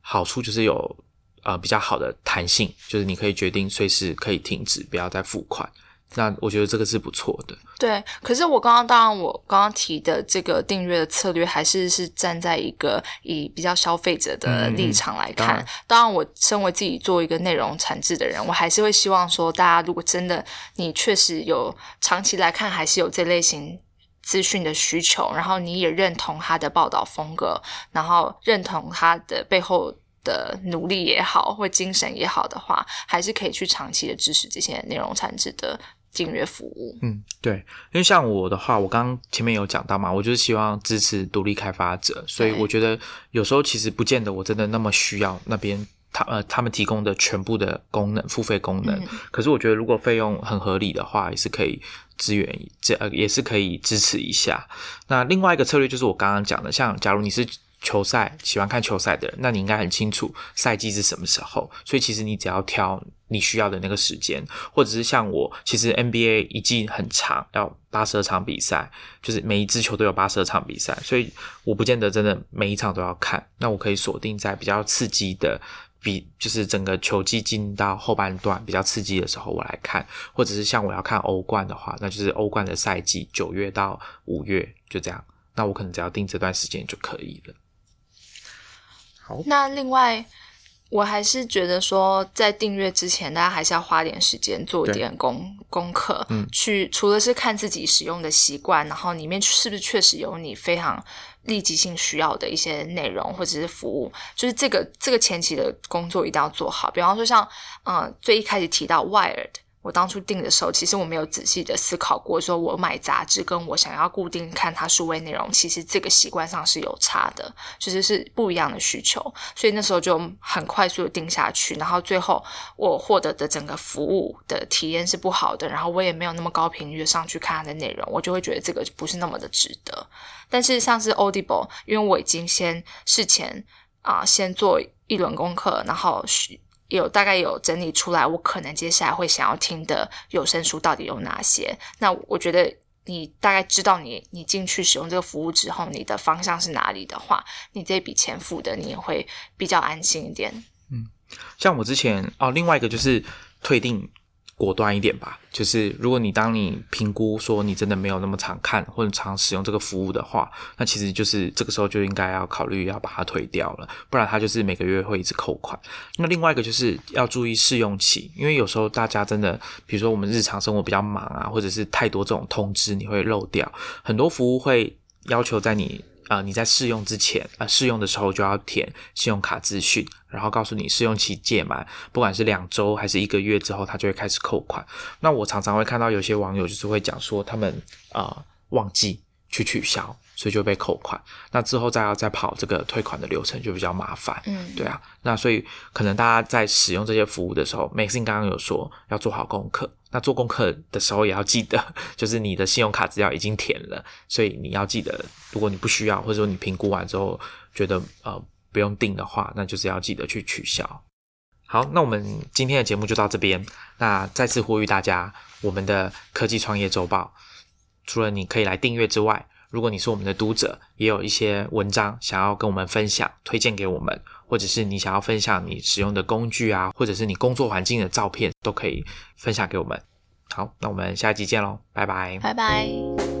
Speaker 1: 好处就是有呃比较好的弹性，就是你可以决定随时可以停止，不要再付款。那我觉得这个是不错的。
Speaker 2: 对，可是我刚刚当然我刚刚提的这个订阅的策略，还是是站在一个以比较消费者的立场来看。当然，我身为自己做一个内容产制的人，我还是会希望说，大家如果真的你确实有长期来看，还是有这类型。资讯的需求，然后你也认同他的报道风格，然后认同他的背后的努力也好，或精神也好的话，还是可以去长期的支持这些内容产值的订阅服务。
Speaker 1: 嗯，对，因为像我的话，我刚刚前面有讲到嘛，我就是希望支持独立开发者，所以我觉得有时候其实不见得我真的那么需要那边他呃他们提供的全部的功能付费功能，可是我觉得如果费用很合理的话，也是可以。支援这呃也是可以支持一下。那另外一个策略就是我刚刚讲的，像假如你是球赛喜欢看球赛的人，那你应该很清楚赛季是什么时候。所以其实你只要挑你需要的那个时间，或者是像我，其实 NBA 一季很长，要八十二场比赛，就是每一支球都有八十二场比赛，所以我不见得真的每一场都要看。那我可以锁定在比较刺激的。比就是整个球季进到后半段比较刺激的时候，我来看，或者是像我要看欧冠的话，那就是欧冠的赛季九月到五月就这样，那我可能只要定这段时间就可以了。好，
Speaker 2: 那另外我还是觉得说，在订阅之前，大家还是要花点时间做一点功功课，嗯，去除了是看自己使用的习惯，然后里面是不是确实有你非常。立即性需要的一些内容或者是服务，就是这个这个前期的工作一定要做好。比方说，像嗯，最一开始提到 Wired，我当初订的时候，其实我没有仔细的思考过，说我买杂志跟我想要固定看它数位内容，其实这个习惯上是有差的，其实是不一样的需求。所以那时候就很快速的定下去，然后最后我获得的整个服务的体验是不好的，然后我也没有那么高频率的上去看它的内容，我就会觉得这个不是那么的值得。但是像是 Audible，因为我已经先事前啊、先做一轮功课，然后是有大概有整理出来，我可能接下来会想要听的有声书到底有哪些。那我觉得你大概知道你你进去使用这个服务之后，你的方向是哪里的话，你这笔钱付的你也会比较安心一点。
Speaker 1: 嗯像我之前哦，另外一个就是退订果断一点吧。就是如果你当你评估说你真的没有那么常看或者常使用这个服务的话，那其实就是这个时候就应该要考虑要把它退掉了，不然它就是每个月会一直扣款。那另外一个就是要注意试用期，因为有时候大家真的，比如说我们日常生活比较忙啊，或者是太多这种通知你会漏掉，很多服务会要求在你。呃，你在试用之前，呃，试用的时候就要填信用卡资讯，然后告诉你试用期届满，不管是两周还是一个月之后，它就会开始扣款。那我常常会看到有些网友就是会讲说，他们呃忘记去取消，所以就被扣款。那之后再要再跑这个退款的流程就比较麻烦。
Speaker 2: 嗯，
Speaker 1: 对啊，那所以可能大家在使用这些服务的时候，Maxine 刚刚有说要做好功课。那做功课的时候也要记得，就是你的信用卡资料已经填了，所以你要记得，如果你不需要，或者说你评估完之后觉得呃不用订的话，那就是要记得去取消。好，那我们今天的节目就到这边。那再次呼吁大家，我们的科技创业周报，除了你可以来订阅之外，如果你是我们的读者，也有一些文章想要跟我们分享，推荐给我们，或者是你想要分享你使用的工具啊，或者是你工作环境的照片，都可以分享给我们。好，那我们下期见喽，拜拜。
Speaker 2: 拜拜。